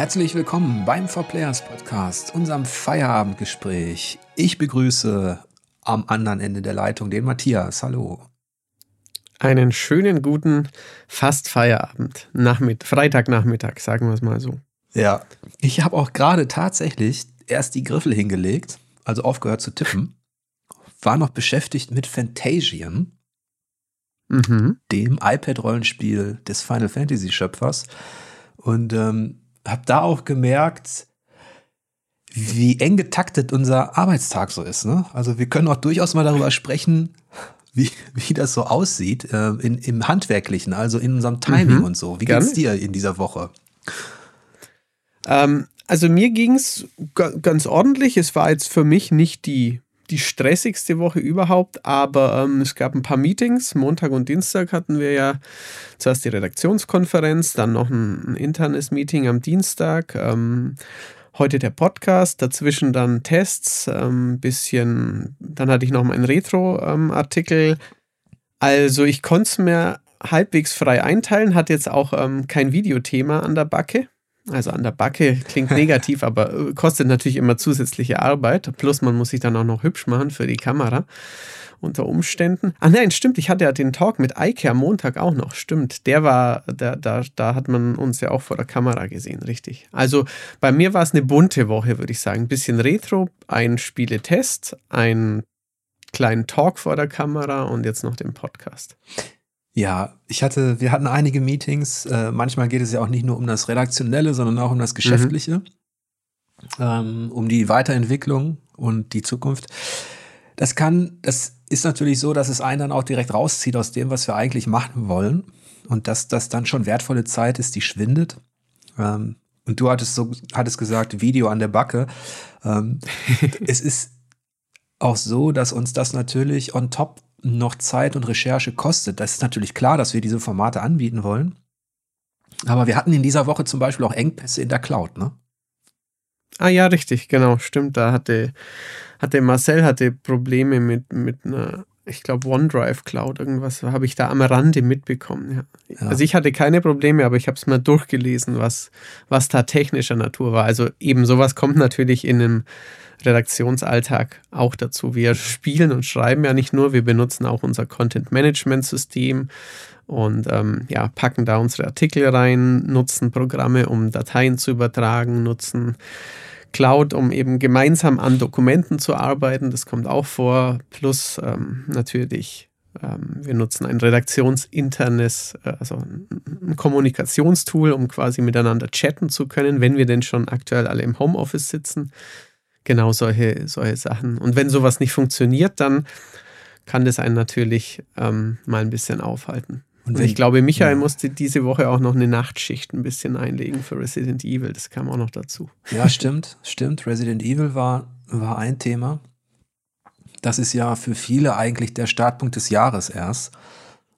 Herzlich willkommen beim For Players Podcast, unserem Feierabendgespräch. Ich begrüße am anderen Ende der Leitung den Matthias. Hallo. Einen schönen guten fast Feierabend. Nachmitt Freitagnachmittag, sagen wir es mal so. Ja, ich habe auch gerade tatsächlich erst die Griffel hingelegt, also aufgehört zu tippen, war noch beschäftigt mit Fantasian, mhm. dem iPad-Rollenspiel des Final Fantasy-Schöpfers. Und ähm, habe da auch gemerkt, wie eng getaktet unser Arbeitstag so ist. Ne? Also wir können auch durchaus mal darüber sprechen, wie, wie das so aussieht äh, in, im Handwerklichen, also in unserem Timing mhm. und so. Wie geht es dir in dieser Woche? Ähm, also mir ging es ganz ordentlich. Es war jetzt für mich nicht die, die stressigste Woche überhaupt, aber ähm, es gab ein paar Meetings. Montag und Dienstag hatten wir ja zuerst die Redaktionskonferenz, dann noch ein, ein internes Meeting am Dienstag. Ähm, heute der Podcast, dazwischen dann Tests, ein ähm, bisschen, dann hatte ich noch mal einen Retro-Artikel. also ich konnte es mir halbwegs frei einteilen, hat jetzt auch ähm, kein Videothema an der Backe. Also an der Backe klingt negativ, aber äh, kostet natürlich immer zusätzliche Arbeit. Plus man muss sich dann auch noch hübsch machen für die Kamera unter Umständen. Ah nein, stimmt, ich hatte ja den Talk mit Eike am Montag auch noch. Stimmt, der war, da, da, da hat man uns ja auch vor der Kamera gesehen, richtig. Also bei mir war es eine bunte Woche, würde ich sagen. Ein bisschen Retro, ein Spieletest, ein kleinen Talk vor der Kamera und jetzt noch den Podcast. Ja, ich hatte, wir hatten einige Meetings. Äh, manchmal geht es ja auch nicht nur um das Redaktionelle, sondern auch um das mhm. Geschäftliche, mhm. ähm, um die Weiterentwicklung und die Zukunft. Das kann, das ist natürlich so, dass es einen dann auch direkt rauszieht aus dem, was wir eigentlich machen wollen. Und dass das dann schon wertvolle Zeit ist, die schwindet. Ähm, und du hattest so, hattest gesagt, Video an der Backe. Ähm, es ist auch so, dass uns das natürlich on top noch Zeit und Recherche kostet. Das ist natürlich klar, dass wir diese Formate anbieten wollen. Aber wir hatten in dieser Woche zum Beispiel auch Engpässe in der Cloud, ne? Ah ja, richtig, genau, stimmt. Da hatte, hatte Marcel hatte Probleme mit, mit einer, ich glaube, OneDrive Cloud, irgendwas habe ich da am Rande mitbekommen. Ja. Ja. Also ich hatte keine Probleme, aber ich habe es mal durchgelesen, was, was da technischer Natur war. Also eben sowas kommt natürlich in einem Redaktionsalltag auch dazu. Wir spielen und schreiben ja nicht nur, wir benutzen auch unser Content-Management-System und ähm, ja, packen da unsere Artikel rein, nutzen Programme, um Dateien zu übertragen, nutzen Cloud, um eben gemeinsam an Dokumenten zu arbeiten. Das kommt auch vor. Plus ähm, natürlich, ähm, wir nutzen ein redaktionsinternes, äh, also ein Kommunikationstool, um quasi miteinander chatten zu können, wenn wir denn schon aktuell alle im Homeoffice sitzen genau solche, solche Sachen. Und wenn sowas nicht funktioniert, dann kann das einen natürlich ähm, mal ein bisschen aufhalten. Und, ich glaube, Michael ja. musste diese Woche auch noch eine Nachtschicht ein bisschen einlegen für Resident Evil. Das kam auch noch dazu. Ja, stimmt, stimmt. Resident Evil war, war ein Thema. Das ist ja für viele eigentlich der Startpunkt des Jahres erst,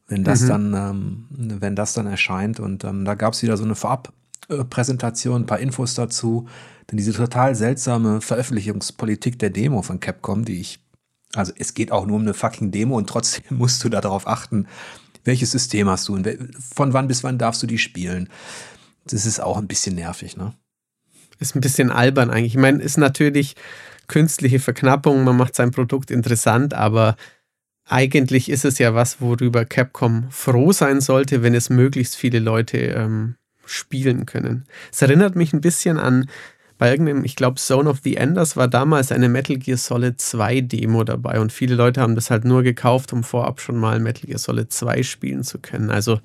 wenn das mhm. dann, ähm, wenn das dann erscheint. Und ähm, da gab es wieder so eine Vorabpräsentation, ein paar Infos dazu. Denn diese total seltsame Veröffentlichungspolitik der Demo von Capcom, die ich, also es geht auch nur um eine fucking Demo und trotzdem musst du da darauf achten, welches System hast du und von wann bis wann darfst du die spielen. Das ist auch ein bisschen nervig, ne? Ist ein bisschen albern eigentlich. Ich meine, ist natürlich künstliche Verknappung, man macht sein Produkt interessant, aber eigentlich ist es ja was, worüber Capcom froh sein sollte, wenn es möglichst viele Leute ähm, spielen können. Es erinnert mich ein bisschen an bei irgendeinem, ich glaube, Zone of the Enders war damals eine Metal Gear Solid 2 Demo dabei und viele Leute haben das halt nur gekauft, um vorab schon mal Metal Gear Solid 2 spielen zu können. Also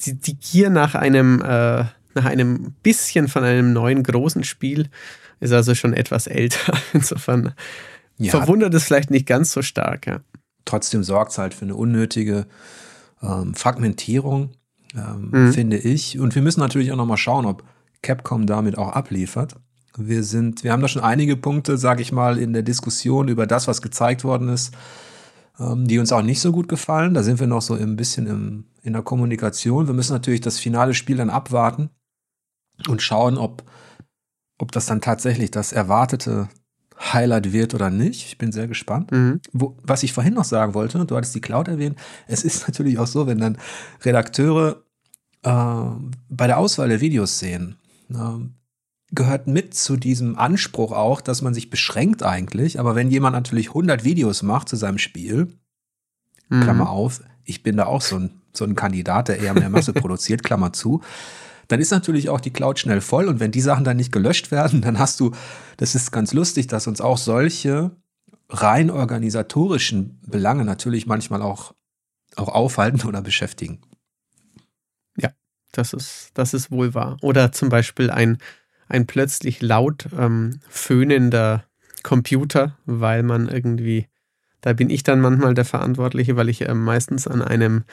die, die Gier nach einem, äh, nach einem bisschen von einem neuen großen Spiel ist also schon etwas älter. Insofern ja. verwundert es vielleicht nicht ganz so stark, ja. Trotzdem sorgt es halt für eine unnötige ähm, Fragmentierung, ähm, mhm. finde ich. Und wir müssen natürlich auch nochmal schauen, ob Capcom damit auch abliefert. Wir sind, wir haben da schon einige Punkte, sage ich mal, in der Diskussion über das, was gezeigt worden ist, ähm, die uns auch nicht so gut gefallen. Da sind wir noch so ein bisschen im, in der Kommunikation. Wir müssen natürlich das finale Spiel dann abwarten und schauen, ob, ob das dann tatsächlich das erwartete Highlight wird oder nicht. Ich bin sehr gespannt. Mhm. Wo, was ich vorhin noch sagen wollte, du hattest die Cloud erwähnt, es ist natürlich auch so, wenn dann Redakteure äh, bei der Auswahl der Videos sehen, äh, gehört mit zu diesem Anspruch auch, dass man sich beschränkt eigentlich. Aber wenn jemand natürlich 100 Videos macht zu seinem Spiel, mhm. Klammer auf, ich bin da auch so ein, so ein Kandidat, der eher mehr Masse produziert, Klammer zu, dann ist natürlich auch die Cloud schnell voll. Und wenn die Sachen dann nicht gelöscht werden, dann hast du, das ist ganz lustig, dass uns auch solche rein organisatorischen Belange natürlich manchmal auch, auch aufhalten oder beschäftigen. Ja, das ist, das ist wohl wahr. Oder zum Beispiel ein, ein plötzlich laut ähm, föhnender Computer, weil man irgendwie, da bin ich dann manchmal der Verantwortliche, weil ich äh, meistens an einem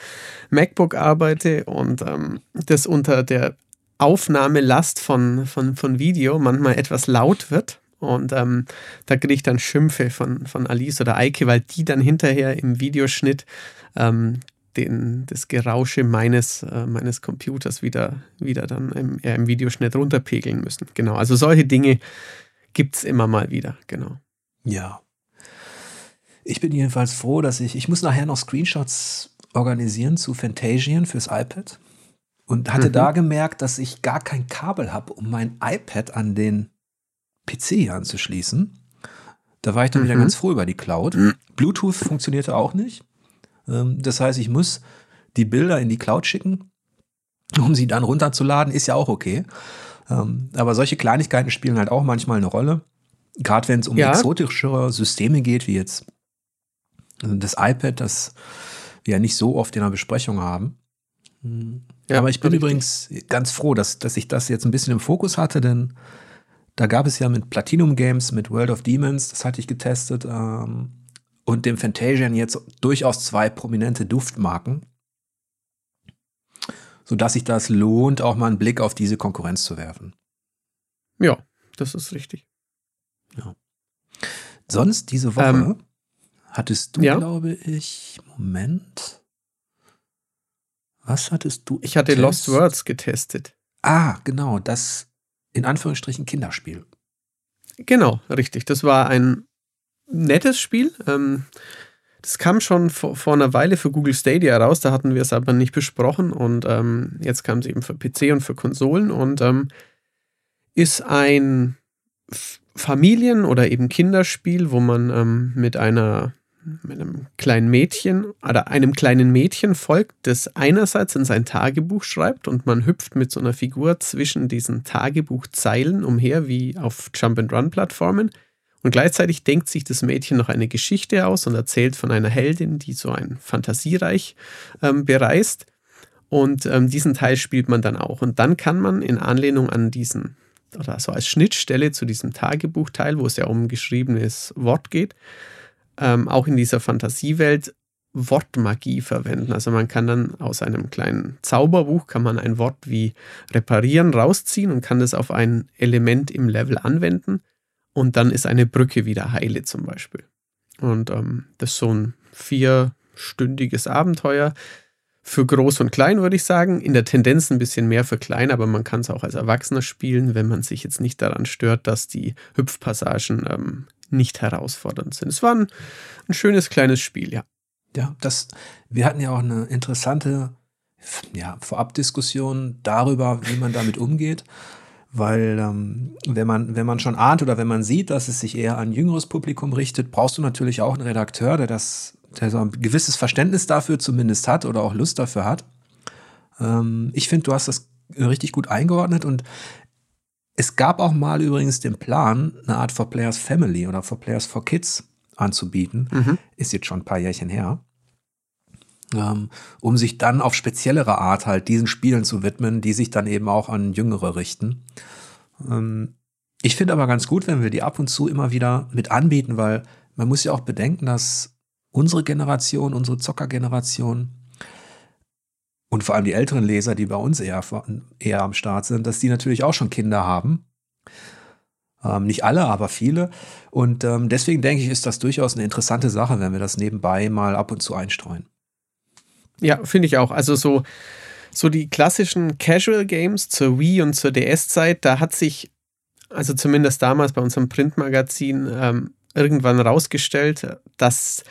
MacBook arbeite und ähm, das unter der Aufnahmelast von, von, von Video manchmal etwas laut wird. Und ähm, da kriege ich dann Schimpfe von, von Alice oder Eike, weil die dann hinterher im Videoschnitt ähm, den, das Gerausche meines, äh, meines Computers wieder, wieder dann im, äh, im Videoschnitt runterpegeln müssen. Genau, also solche Dinge gibt es immer mal wieder, genau. Ja. Ich bin jedenfalls froh, dass ich, ich muss nachher noch Screenshots organisieren zu Fantasian fürs iPad und hatte mhm. da gemerkt, dass ich gar kein Kabel habe, um mein iPad an den PC hier anzuschließen. Da war ich dann mhm. wieder ganz froh über die Cloud. Mhm. Bluetooth funktionierte auch nicht. Ähm, das heißt, ich muss die Bilder in die Cloud schicken, um sie dann runterzuladen, ist ja auch okay. Ähm, aber solche Kleinigkeiten spielen halt auch manchmal eine Rolle. Gerade wenn es um ja. exotischere Systeme geht, wie jetzt das iPad, das wir ja nicht so oft in der Besprechung haben. Ja, aber ich bin übrigens ganz froh, dass, dass ich das jetzt ein bisschen im Fokus hatte, denn da gab es ja mit Platinum Games, mit World of Demons, das hatte ich getestet, ähm, und dem Fantasian jetzt durchaus zwei prominente Duftmarken, sodass sich das lohnt, auch mal einen Blick auf diese Konkurrenz zu werfen. Ja, das ist richtig. Ja. Sonst diese Woche ähm, hattest du, ja? glaube ich, Moment. Was hattest du? Ich hatte Lost Words getestet. Ah, genau, das in Anführungsstrichen Kinderspiel. Genau, richtig. Das war ein nettes Spiel. Ähm, das kam schon vor, vor, einer Weile für Google Stadia raus, da hatten wir es aber nicht besprochen und ähm, jetzt kam es eben für PC und für Konsolen und ähm, ist ein Familien- oder eben Kinderspiel, wo man ähm, mit einer mit einem kleinen Mädchen oder einem kleinen Mädchen folgt, das einerseits in sein Tagebuch schreibt und man hüpft mit so einer Figur zwischen diesen Tagebuchzeilen umher wie auf Jump-and-Run-Plattformen. Und gleichzeitig denkt sich das Mädchen noch eine Geschichte aus und erzählt von einer Heldin, die so ein Fantasiereich ähm, bereist. Und ähm, diesen Teil spielt man dann auch. Und dann kann man in Anlehnung an diesen, oder so als Schnittstelle zu diesem Tagebuchteil, wo es ja um geschriebenes Wort geht, ähm, auch in dieser Fantasiewelt Wortmagie verwenden. Also man kann dann aus einem kleinen Zauberbuch kann man ein Wort wie reparieren rausziehen und kann das auf ein Element im Level anwenden und dann ist eine Brücke wieder heile zum Beispiel. Und ähm, das ist so ein vierstündiges Abenteuer. Für groß und klein würde ich sagen. In der Tendenz ein bisschen mehr für klein, aber man kann es auch als Erwachsener spielen, wenn man sich jetzt nicht daran stört, dass die Hüpfpassagen ähm, nicht herausfordernd sind. Es war ein, ein schönes kleines Spiel, ja. Ja, das, wir hatten ja auch eine interessante ja, Vorabdiskussion darüber, wie man damit umgeht. Weil ähm, wenn, man, wenn man schon ahnt oder wenn man sieht, dass es sich eher an jüngeres Publikum richtet, brauchst du natürlich auch einen Redakteur, der das, der so ein gewisses Verständnis dafür zumindest hat oder auch Lust dafür hat. Ähm, ich finde, du hast das richtig gut eingeordnet und es gab auch mal übrigens den Plan, eine Art For Players Family oder For Players for Kids anzubieten. Mhm. Ist jetzt schon ein paar Jährchen her. Ähm, um sich dann auf speziellere Art halt diesen Spielen zu widmen, die sich dann eben auch an Jüngere richten. Ähm, ich finde aber ganz gut, wenn wir die ab und zu immer wieder mit anbieten, weil man muss ja auch bedenken, dass unsere Generation, unsere Zockergeneration, und vor allem die älteren Leser, die bei uns eher, eher am Start sind, dass die natürlich auch schon Kinder haben. Ähm, nicht alle, aber viele. Und ähm, deswegen denke ich, ist das durchaus eine interessante Sache, wenn wir das nebenbei mal ab und zu einstreuen. Ja, finde ich auch. Also so, so die klassischen Casual Games zur Wii und zur DS-Zeit, da hat sich, also zumindest damals bei unserem Printmagazin, ähm, irgendwann rausgestellt, dass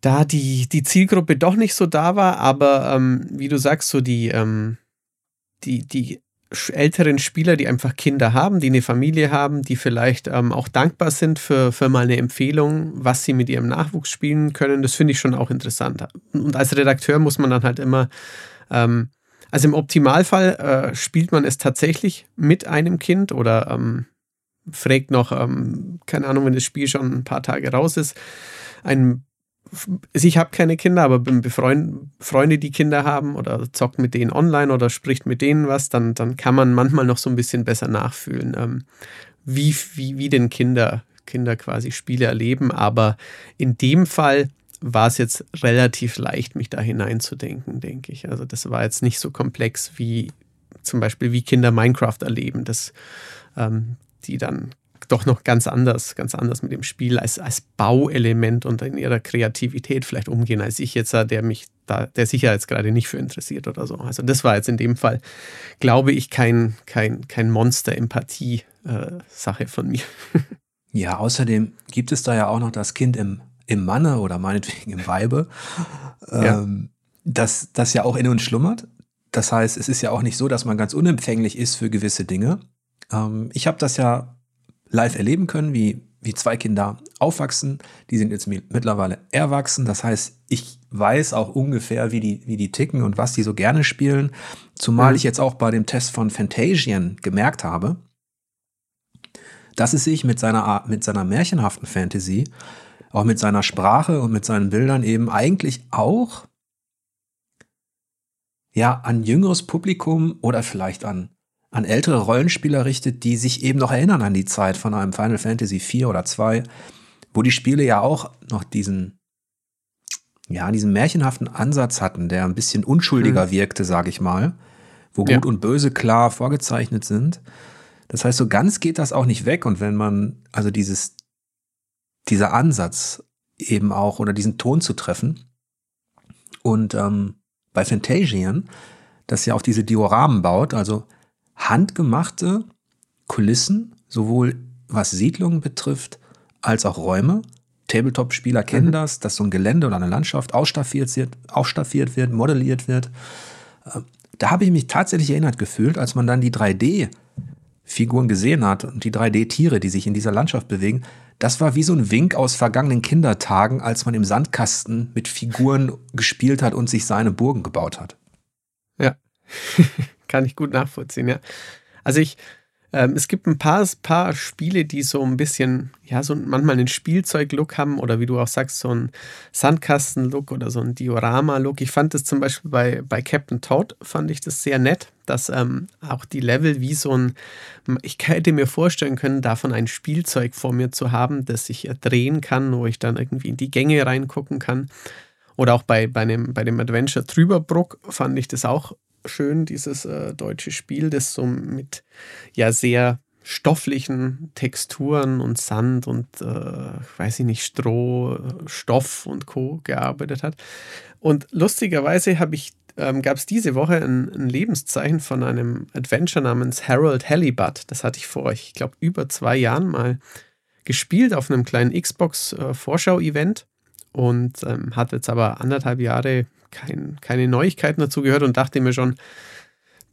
da die, die Zielgruppe doch nicht so da war, aber ähm, wie du sagst, so die, ähm, die, die älteren Spieler, die einfach Kinder haben, die eine Familie haben, die vielleicht ähm, auch dankbar sind für, für mal eine Empfehlung, was sie mit ihrem Nachwuchs spielen können. Das finde ich schon auch interessant. Und als Redakteur muss man dann halt immer, ähm, also im Optimalfall äh, spielt man es tatsächlich mit einem Kind oder ähm, fragt noch, ähm, keine Ahnung, wenn das Spiel schon ein paar Tage raus ist, ein also ich habe keine Kinder, aber befreund, Freunde, die Kinder haben oder zockt mit denen online oder spricht mit denen was, dann, dann kann man manchmal noch so ein bisschen besser nachfühlen, ähm, wie, wie, wie denn Kinder, Kinder quasi Spiele erleben. Aber in dem Fall war es jetzt relativ leicht, mich da hineinzudenken, denke ich. Also das war jetzt nicht so komplex wie zum Beispiel, wie Kinder Minecraft erleben, dass ähm, die dann doch noch ganz anders, ganz anders mit dem Spiel als, als Bauelement und in ihrer Kreativität vielleicht umgehen, als ich jetzt, der mich da, der sich ja jetzt gerade nicht für interessiert oder so. Also das war jetzt in dem Fall, glaube ich, kein, kein, kein Monster-Empathie-Sache äh, von mir. Ja, außerdem gibt es da ja auch noch das Kind im, im Manne oder meinetwegen im Weibe, ähm, das, das ja auch in uns schlummert. Das heißt, es ist ja auch nicht so, dass man ganz unempfänglich ist für gewisse Dinge. Ähm, ich habe das ja live erleben können, wie, wie zwei Kinder aufwachsen. Die sind jetzt mittlerweile erwachsen. Das heißt, ich weiß auch ungefähr, wie die, wie die ticken und was die so gerne spielen. Zumal mhm. ich jetzt auch bei dem Test von Fantasian gemerkt habe, dass es sich mit seiner, mit seiner märchenhaften Fantasy, auch mit seiner Sprache und mit seinen Bildern eben eigentlich auch ja, an jüngeres Publikum oder vielleicht an an ältere Rollenspieler richtet, die sich eben noch erinnern an die Zeit von einem Final Fantasy 4 oder 2, wo die Spiele ja auch noch diesen, ja, diesen märchenhaften Ansatz hatten, der ein bisschen unschuldiger mhm. wirkte, sag ich mal, wo Gut ja. und Böse klar vorgezeichnet sind. Das heißt, so ganz geht das auch nicht weg. Und wenn man, also dieses, dieser Ansatz eben auch oder diesen Ton zu treffen und ähm, bei Fantasian, das ja auch diese Dioramen baut, also handgemachte Kulissen, sowohl was Siedlungen betrifft, als auch Räume. Tabletop-Spieler kennen mhm. das, dass so ein Gelände oder eine Landschaft ausstaffiert wird, ausstaffiert wird, modelliert wird. Ähm, da habe ich mich tatsächlich erinnert gefühlt, als man dann die 3D-Figuren gesehen hat und die 3D-Tiere, die sich in dieser Landschaft bewegen. Das war wie so ein Wink aus vergangenen Kindertagen, als man im Sandkasten mit Figuren gespielt hat und sich seine Burgen gebaut hat. Ja. Kann ich gut nachvollziehen, ja. Also ich, ähm, es gibt ein paar, paar Spiele, die so ein bisschen, ja, so manchmal einen Spielzeug-Look haben oder wie du auch sagst, so einen Sandkasten-Look oder so einen Diorama-Look. Ich fand das zum Beispiel bei, bei Captain Toad, fand ich das sehr nett, dass ähm, auch die Level wie so ein, ich hätte mir vorstellen können, davon ein Spielzeug vor mir zu haben, das ich drehen kann, wo ich dann irgendwie in die Gänge reingucken kann. Oder auch bei, bei, dem, bei dem Adventure Trüberbruck fand ich das auch schön, dieses äh, deutsche Spiel, das so mit ja sehr stofflichen Texturen und Sand und äh, weiß ich nicht, Stroh, Stoff und Co. gearbeitet hat. Und lustigerweise habe ich ähm, gab es diese Woche ein, ein, Lebenszeichen von einem Adventure namens Harold Halibut. Das hatte ich vor, ich glaube, über zwei Jahren mal gespielt auf einem kleinen Xbox-Vorschau-Event äh, und ähm, hat jetzt aber anderthalb Jahre kein, keine Neuigkeiten dazu gehört und dachte mir schon,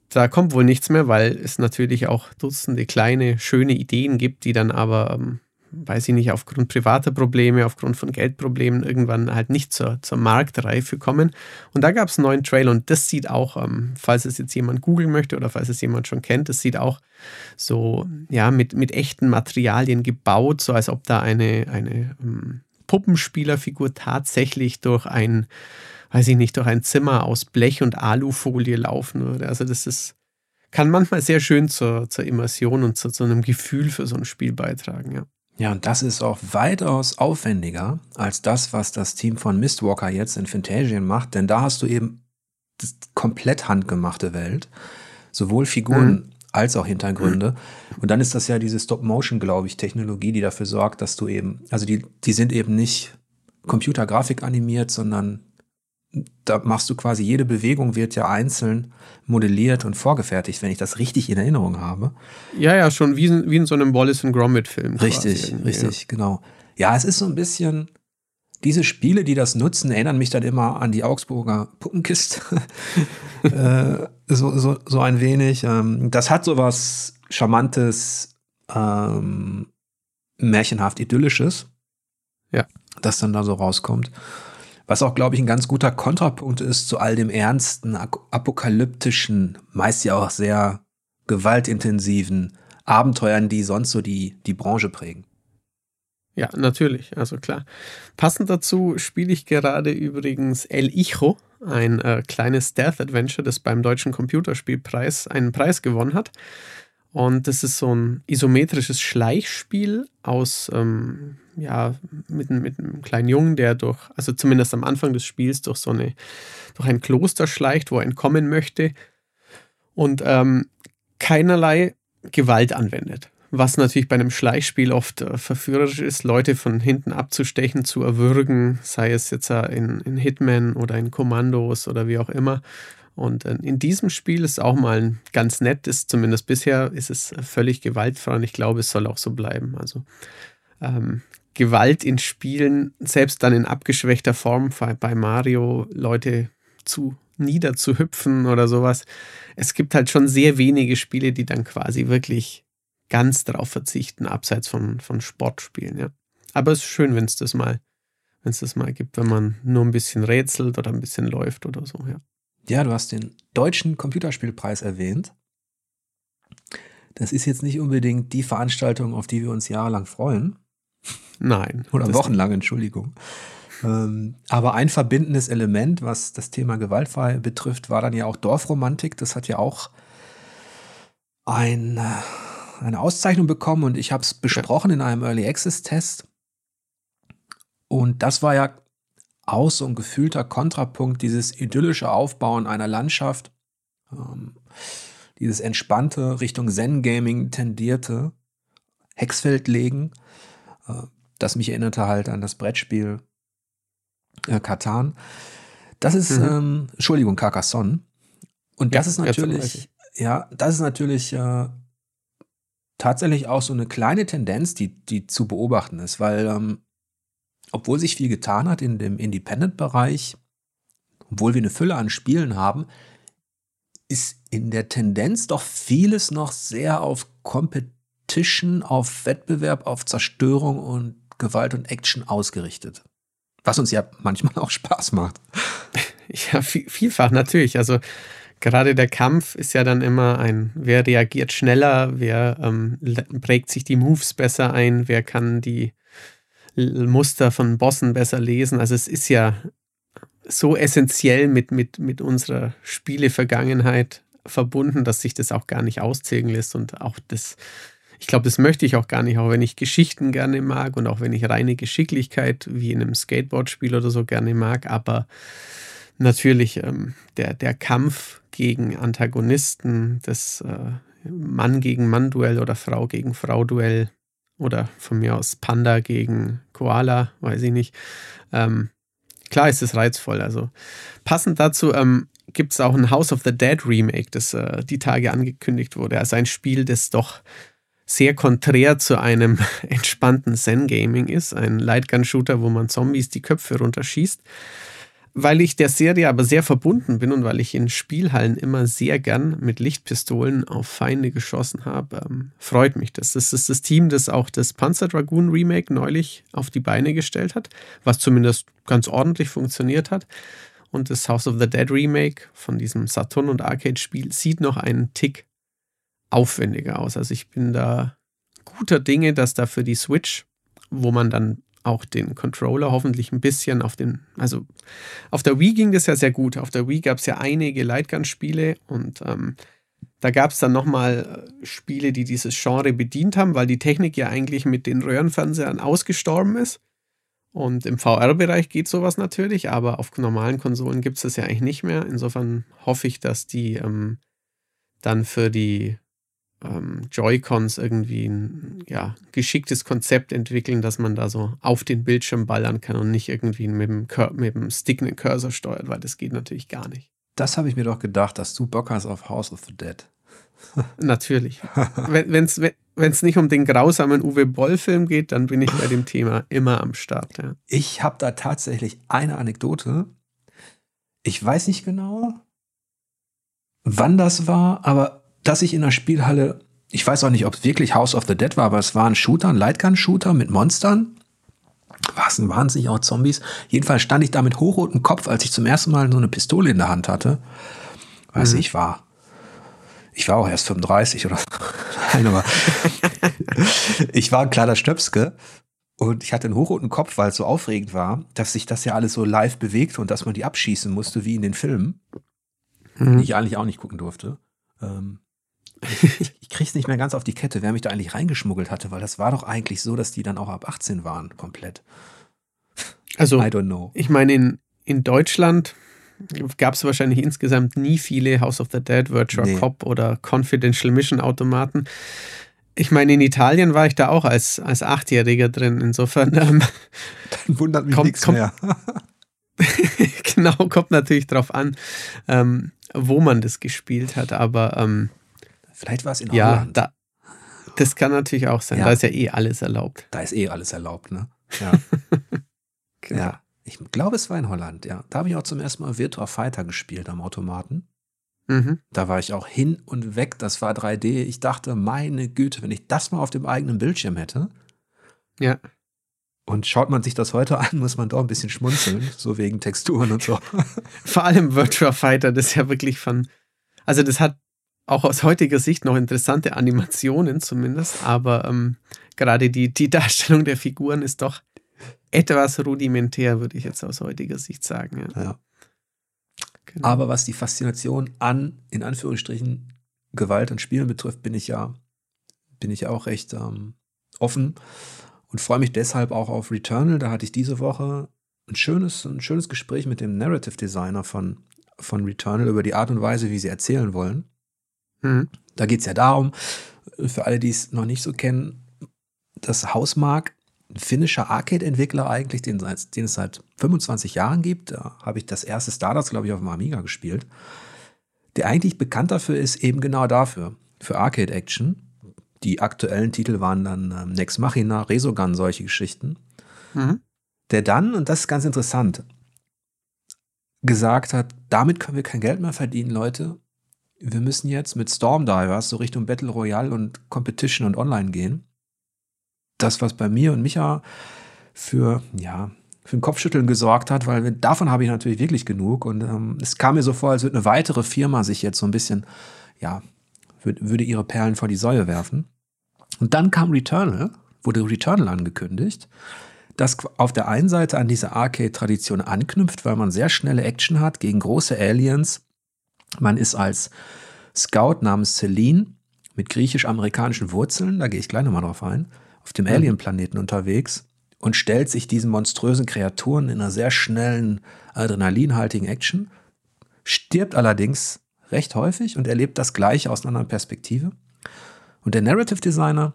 da kommt wohl nichts mehr, weil es natürlich auch Dutzende kleine, schöne Ideen gibt, die dann aber, ähm, weiß ich nicht, aufgrund privater Probleme, aufgrund von Geldproblemen irgendwann halt nicht zur, zur Marktreife kommen. Und da gab es einen neuen Trailer und das sieht auch, ähm, falls es jetzt jemand googeln möchte oder falls es jemand schon kennt, das sieht auch so, ja, mit, mit echten Materialien gebaut, so als ob da eine, eine ähm, Puppenspielerfigur tatsächlich durch ein weiß ich nicht, durch ein Zimmer aus Blech und Alufolie laufen würde. Also das ist, kann manchmal sehr schön zur, zur Immersion und zu, zu einem Gefühl für so ein Spiel beitragen, ja. Ja, und das ist auch weitaus aufwendiger als das, was das Team von Mistwalker jetzt in Fantasian macht, denn da hast du eben das komplett handgemachte Welt, sowohl Figuren mhm. als auch Hintergründe. Und dann ist das ja diese Stop-Motion, glaube ich, Technologie, die dafür sorgt, dass du eben, also die, die sind eben nicht Computergrafik animiert, sondern da machst du quasi jede Bewegung wird ja einzeln modelliert und vorgefertigt, wenn ich das richtig in Erinnerung habe. Ja, ja, schon wie, wie in so einem Wallace Gromit Film. Richtig, richtig, ja. genau. Ja, es ist so ein bisschen diese Spiele, die das nutzen, erinnern mich dann immer an die Augsburger Puppenkiste. äh, so, so, so ein wenig. Ähm, das hat so was Charmantes, ähm, märchenhaft Idyllisches. Ja. Das dann da so rauskommt. Was auch, glaube ich, ein ganz guter Kontrapunkt ist zu all dem ernsten, apokalyptischen, meist ja auch sehr gewaltintensiven Abenteuern, die sonst so die, die Branche prägen. Ja, natürlich, also klar. Passend dazu spiele ich gerade übrigens El Hijo, ein äh, kleines Stealth-Adventure, das beim Deutschen Computerspielpreis einen Preis gewonnen hat. Und das ist so ein isometrisches Schleichspiel aus, ähm, ja, mit, mit einem kleinen Jungen, der durch, also zumindest am Anfang des Spiels, durch so eine, durch ein Kloster schleicht, wo er entkommen möchte und ähm, keinerlei Gewalt anwendet. Was natürlich bei einem Schleichspiel oft äh, verführerisch ist, Leute von hinten abzustechen, zu erwürgen, sei es jetzt in, in Hitman oder in Kommandos oder wie auch immer. Und äh, in diesem Spiel ist auch mal ganz nett, ist zumindest bisher ist es völlig gewaltfrei und ich glaube, es soll auch so bleiben. Also ähm, Gewalt in Spielen, selbst dann in abgeschwächter Form bei Mario, Leute zu niederzuhüpfen oder sowas. Es gibt halt schon sehr wenige Spiele, die dann quasi wirklich ganz darauf verzichten, abseits von, von Sportspielen, ja. Aber es ist schön, wenn es das mal, wenn es das mal gibt, wenn man nur ein bisschen rätselt oder ein bisschen läuft oder so, ja. Ja, du hast den Deutschen Computerspielpreis erwähnt. Das ist jetzt nicht unbedingt die Veranstaltung, auf die wir uns jahrelang freuen. Nein. Oder wochenlang, Entschuldigung. Ähm, aber ein verbindendes Element, was das Thema gewaltfrei betrifft, war dann ja auch Dorfromantik. Das hat ja auch ein, eine Auszeichnung bekommen und ich habe es besprochen in einem Early Access Test. Und das war ja aus so ein gefühlter Kontrapunkt, dieses idyllische Aufbauen einer Landschaft, ähm, dieses entspannte Richtung Zen-Gaming tendierte Hexfeld legen, äh, das mich erinnerte halt an das Brettspiel äh, Katan. Das ist, mhm. ähm, Entschuldigung, Carcassonne. Und das ja, ist natürlich, ja, das ist natürlich äh, tatsächlich auch so eine kleine Tendenz, die, die zu beobachten ist, weil ähm, obwohl sich viel getan hat in dem Independent-Bereich, obwohl wir eine Fülle an Spielen haben, ist in der Tendenz doch vieles noch sehr auf Competition, auf Wettbewerb, auf Zerstörung und Gewalt und Action ausgerichtet. Was uns ja manchmal auch Spaß macht. Ja, vielfach natürlich. Also gerade der Kampf ist ja dann immer ein, wer reagiert schneller, wer ähm, prägt sich die Moves besser ein, wer kann die Muster von Bossen besser lesen. Also es ist ja so essentiell mit, mit, mit unserer Spielevergangenheit verbunden, dass sich das auch gar nicht auszählen lässt und auch das, ich glaube, das möchte ich auch gar nicht, auch wenn ich Geschichten gerne mag und auch wenn ich reine Geschicklichkeit wie in einem Skateboard-Spiel oder so gerne mag, aber natürlich ähm, der, der Kampf gegen Antagonisten, das äh, Mann gegen Mann-Duell oder Frau gegen Frau-Duell, oder von mir aus Panda gegen Koala, weiß ich nicht. Ähm, klar ist es reizvoll. Also passend dazu ähm, gibt es auch ein House of the Dead Remake, das äh, die Tage angekündigt wurde. Also ein Spiel, das doch sehr konträr zu einem entspannten Zen-Gaming ist. Ein Lightgun-Shooter, wo man Zombies die Köpfe runterschießt. Weil ich der Serie aber sehr verbunden bin und weil ich in Spielhallen immer sehr gern mit Lichtpistolen auf Feinde geschossen habe, ähm, freut mich das. Das ist das Team, das auch das Panzer Dragoon Remake neulich auf die Beine gestellt hat, was zumindest ganz ordentlich funktioniert hat. Und das House of the Dead Remake von diesem Saturn- und Arcade-Spiel sieht noch einen Tick aufwendiger aus. Also ich bin da guter Dinge, dass da für die Switch, wo man dann auch den Controller hoffentlich ein bisschen auf den, also auf der Wii ging das ja sehr gut. Auf der Wii gab es ja einige Lightgun-Spiele und ähm, da gab es dann nochmal äh, Spiele, die dieses Genre bedient haben, weil die Technik ja eigentlich mit den Röhrenfernsehern ausgestorben ist. Und im VR-Bereich geht sowas natürlich, aber auf normalen Konsolen gibt es das ja eigentlich nicht mehr. Insofern hoffe ich, dass die ähm, dann für die ähm, Joy-Cons irgendwie ein ja, geschicktes Konzept entwickeln, dass man da so auf den Bildschirm ballern kann und nicht irgendwie mit dem, mit dem Stick einen Cursor steuert, weil das geht natürlich gar nicht. Das habe ich mir doch gedacht, dass du Bock hast auf House of the Dead. Natürlich. wenn, wenn, wenn es nicht um den grausamen Uwe Boll-Film geht, dann bin ich bei dem Thema immer am Start. Ja. Ich habe da tatsächlich eine Anekdote. Ich weiß nicht genau, wann das war, aber dass ich in der Spielhalle, ich weiß auch nicht, ob es wirklich House of the Dead war, aber es war ein Shooter, ein Lightgun-Shooter mit Monstern. Was ein wahnsinnig auch Zombies. Jedenfalls stand ich da mit hochrotem Kopf, als ich zum ersten Mal so eine Pistole in der Hand hatte. Weiß mhm. ich war. Ich war auch erst 35 oder Nein, aber ich war ein kleiner Stöpske und ich hatte einen hochroten Kopf, weil es so aufregend war, dass sich das ja alles so live bewegte und dass man die abschießen musste, wie in den Filmen, mhm. die ich eigentlich auch nicht gucken durfte. Ähm, ich, ich krieg's nicht mehr ganz auf die Kette, wer mich da eigentlich reingeschmuggelt hatte, weil das war doch eigentlich so, dass die dann auch ab 18 waren, komplett. Also, I don't know. Ich meine, in, in Deutschland gab es wahrscheinlich insgesamt nie viele House of the Dead, Virtual nee. Cop oder Confidential Mission Automaten. Ich meine, in Italien war ich da auch als, als Achtjähriger drin. Insofern. Ähm, Dann wundert mich kommt, nichts kommt, mehr. genau, kommt natürlich drauf an, ähm, wo man das gespielt hat. Aber ähm, vielleicht war es in ja, Holland. Da, das kann natürlich auch sein. Ja. Da ist ja eh alles erlaubt. Da ist eh alles erlaubt, ne? Ja. genau. Ja. Ich glaube, es war in Holland, ja. Da habe ich auch zum ersten Mal Virtua Fighter gespielt am Automaten. Mhm. Da war ich auch hin und weg. Das war 3D. Ich dachte, meine Güte, wenn ich das mal auf dem eigenen Bildschirm hätte. Ja. Und schaut man sich das heute an, muss man doch ein bisschen schmunzeln, so wegen Texturen und so. Vor allem Virtua Fighter, das ist ja wirklich von. Also, das hat auch aus heutiger Sicht noch interessante Animationen zumindest, aber ähm, gerade die, die Darstellung der Figuren ist doch etwas rudimentär, würde ich jetzt aus heutiger Sicht sagen. Ja. ja. Genau. Aber was die Faszination an, in Anführungsstrichen, Gewalt und Spielen betrifft, bin ich ja, bin ich auch recht ähm, offen und freue mich deshalb auch auf Returnal. Da hatte ich diese Woche ein schönes, ein schönes Gespräch mit dem Narrative Designer von, von Returnal über die Art und Weise, wie sie erzählen wollen. Mhm. Da geht es ja darum, für alle, die es noch nicht so kennen, das Hausmark ein finnischer Arcade-Entwickler eigentlich, den, den, es seit 25 Jahren gibt. Da habe ich das erste Stardust, glaube ich, auf dem Amiga gespielt. Der eigentlich bekannt dafür ist, eben genau dafür, für Arcade-Action. Die aktuellen Titel waren dann ähm, Nex Machina, Resogun, solche Geschichten. Mhm. Der dann, und das ist ganz interessant, gesagt hat, damit können wir kein Geld mehr verdienen, Leute. Wir müssen jetzt mit Stormdivers so Richtung Battle Royale und Competition und Online gehen das, was bei mir und Micha für, ja, für ein Kopfschütteln gesorgt hat, weil davon habe ich natürlich wirklich genug. Und ähm, es kam mir so vor, als würde eine weitere Firma sich jetzt so ein bisschen, ja, würde ihre Perlen vor die Säue werfen. Und dann kam Returnal, wurde Returnal angekündigt, das auf der einen Seite an diese Arcade-Tradition anknüpft, weil man sehr schnelle Action hat gegen große Aliens. Man ist als Scout namens Celine mit griechisch-amerikanischen Wurzeln, da gehe ich gleich nochmal drauf ein, auf dem Alien-Planeten unterwegs und stellt sich diesen monströsen Kreaturen in einer sehr schnellen, adrenalinhaltigen Action, stirbt allerdings recht häufig und erlebt das Gleiche aus einer anderen Perspektive. Und der Narrative Designer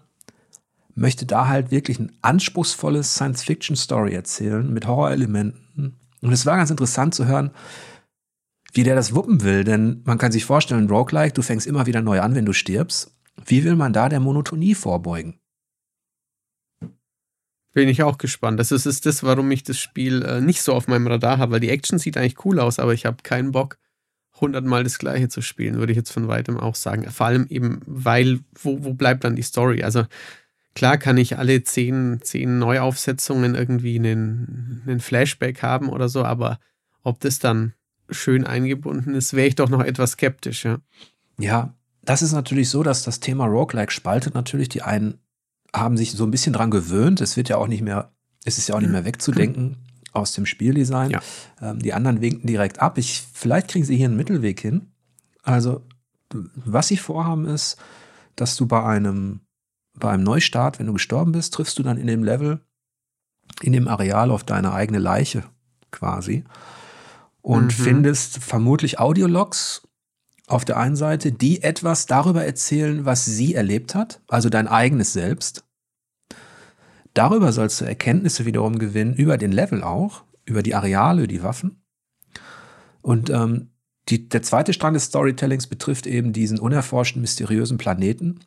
möchte da halt wirklich ein anspruchsvolles Science-Fiction-Story erzählen mit Horrorelementen. Und es war ganz interessant zu hören, wie der das wuppen will, denn man kann sich vorstellen, Roguelike, du fängst immer wieder neu an, wenn du stirbst. Wie will man da der Monotonie vorbeugen? Bin ich auch gespannt. Das ist, ist das, warum ich das Spiel äh, nicht so auf meinem Radar habe, weil die Action sieht eigentlich cool aus, aber ich habe keinen Bock, hundertmal das Gleiche zu spielen, würde ich jetzt von weitem auch sagen. Vor allem eben, weil, wo, wo bleibt dann die Story? Also klar kann ich alle zehn, zehn Neuaufsetzungen irgendwie einen, einen Flashback haben oder so, aber ob das dann schön eingebunden ist, wäre ich doch noch etwas skeptisch, ja. Ja, das ist natürlich so, dass das Thema Roguelike spaltet natürlich die einen haben sich so ein bisschen dran gewöhnt. Es wird ja auch nicht mehr, es ist ja auch nicht mehr wegzudenken aus dem Spieldesign. Ja. Ähm, die anderen winken direkt ab. Ich, vielleicht kriegen sie hier einen Mittelweg hin. Also, was sie vorhaben ist, dass du bei einem, bei einem Neustart, wenn du gestorben bist, triffst du dann in dem Level, in dem Areal auf deine eigene Leiche quasi und mhm. findest vermutlich Audiologs auf der einen Seite, die etwas darüber erzählen, was sie erlebt hat, also dein eigenes Selbst. Darüber sollst du Erkenntnisse wiederum gewinnen, über den Level auch, über die Areale, die Waffen. Und ähm, die, der zweite Strang des Storytellings betrifft eben diesen unerforschten, mysteriösen Planeten,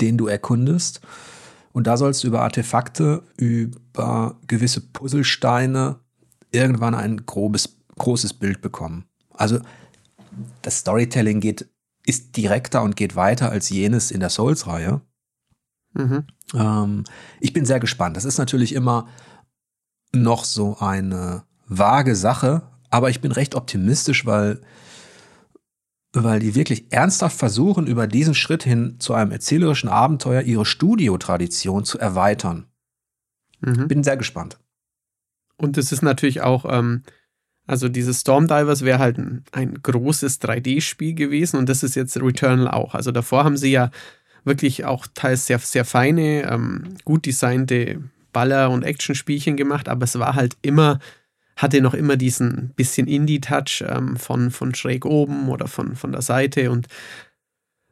den du erkundest. Und da sollst du über Artefakte, über gewisse Puzzlesteine irgendwann ein grobes, großes Bild bekommen. Also das Storytelling geht, ist direkter und geht weiter als jenes in der Souls-Reihe. Mhm. Ähm, ich bin sehr gespannt. Das ist natürlich immer noch so eine vage Sache, aber ich bin recht optimistisch, weil, weil die wirklich ernsthaft versuchen, über diesen Schritt hin zu einem erzählerischen Abenteuer ihre Studiotradition zu erweitern. Mhm. Bin sehr gespannt. Und es ist natürlich auch, ähm, also dieses Stormdivers wäre halt ein, ein großes 3D-Spiel gewesen und das ist jetzt Returnal auch. Also davor haben sie ja wirklich auch teils sehr, sehr feine, ähm, gut designte Baller- und Actionspielchen gemacht, aber es war halt immer, hatte noch immer diesen bisschen Indie-Touch ähm, von, von schräg oben oder von, von der Seite und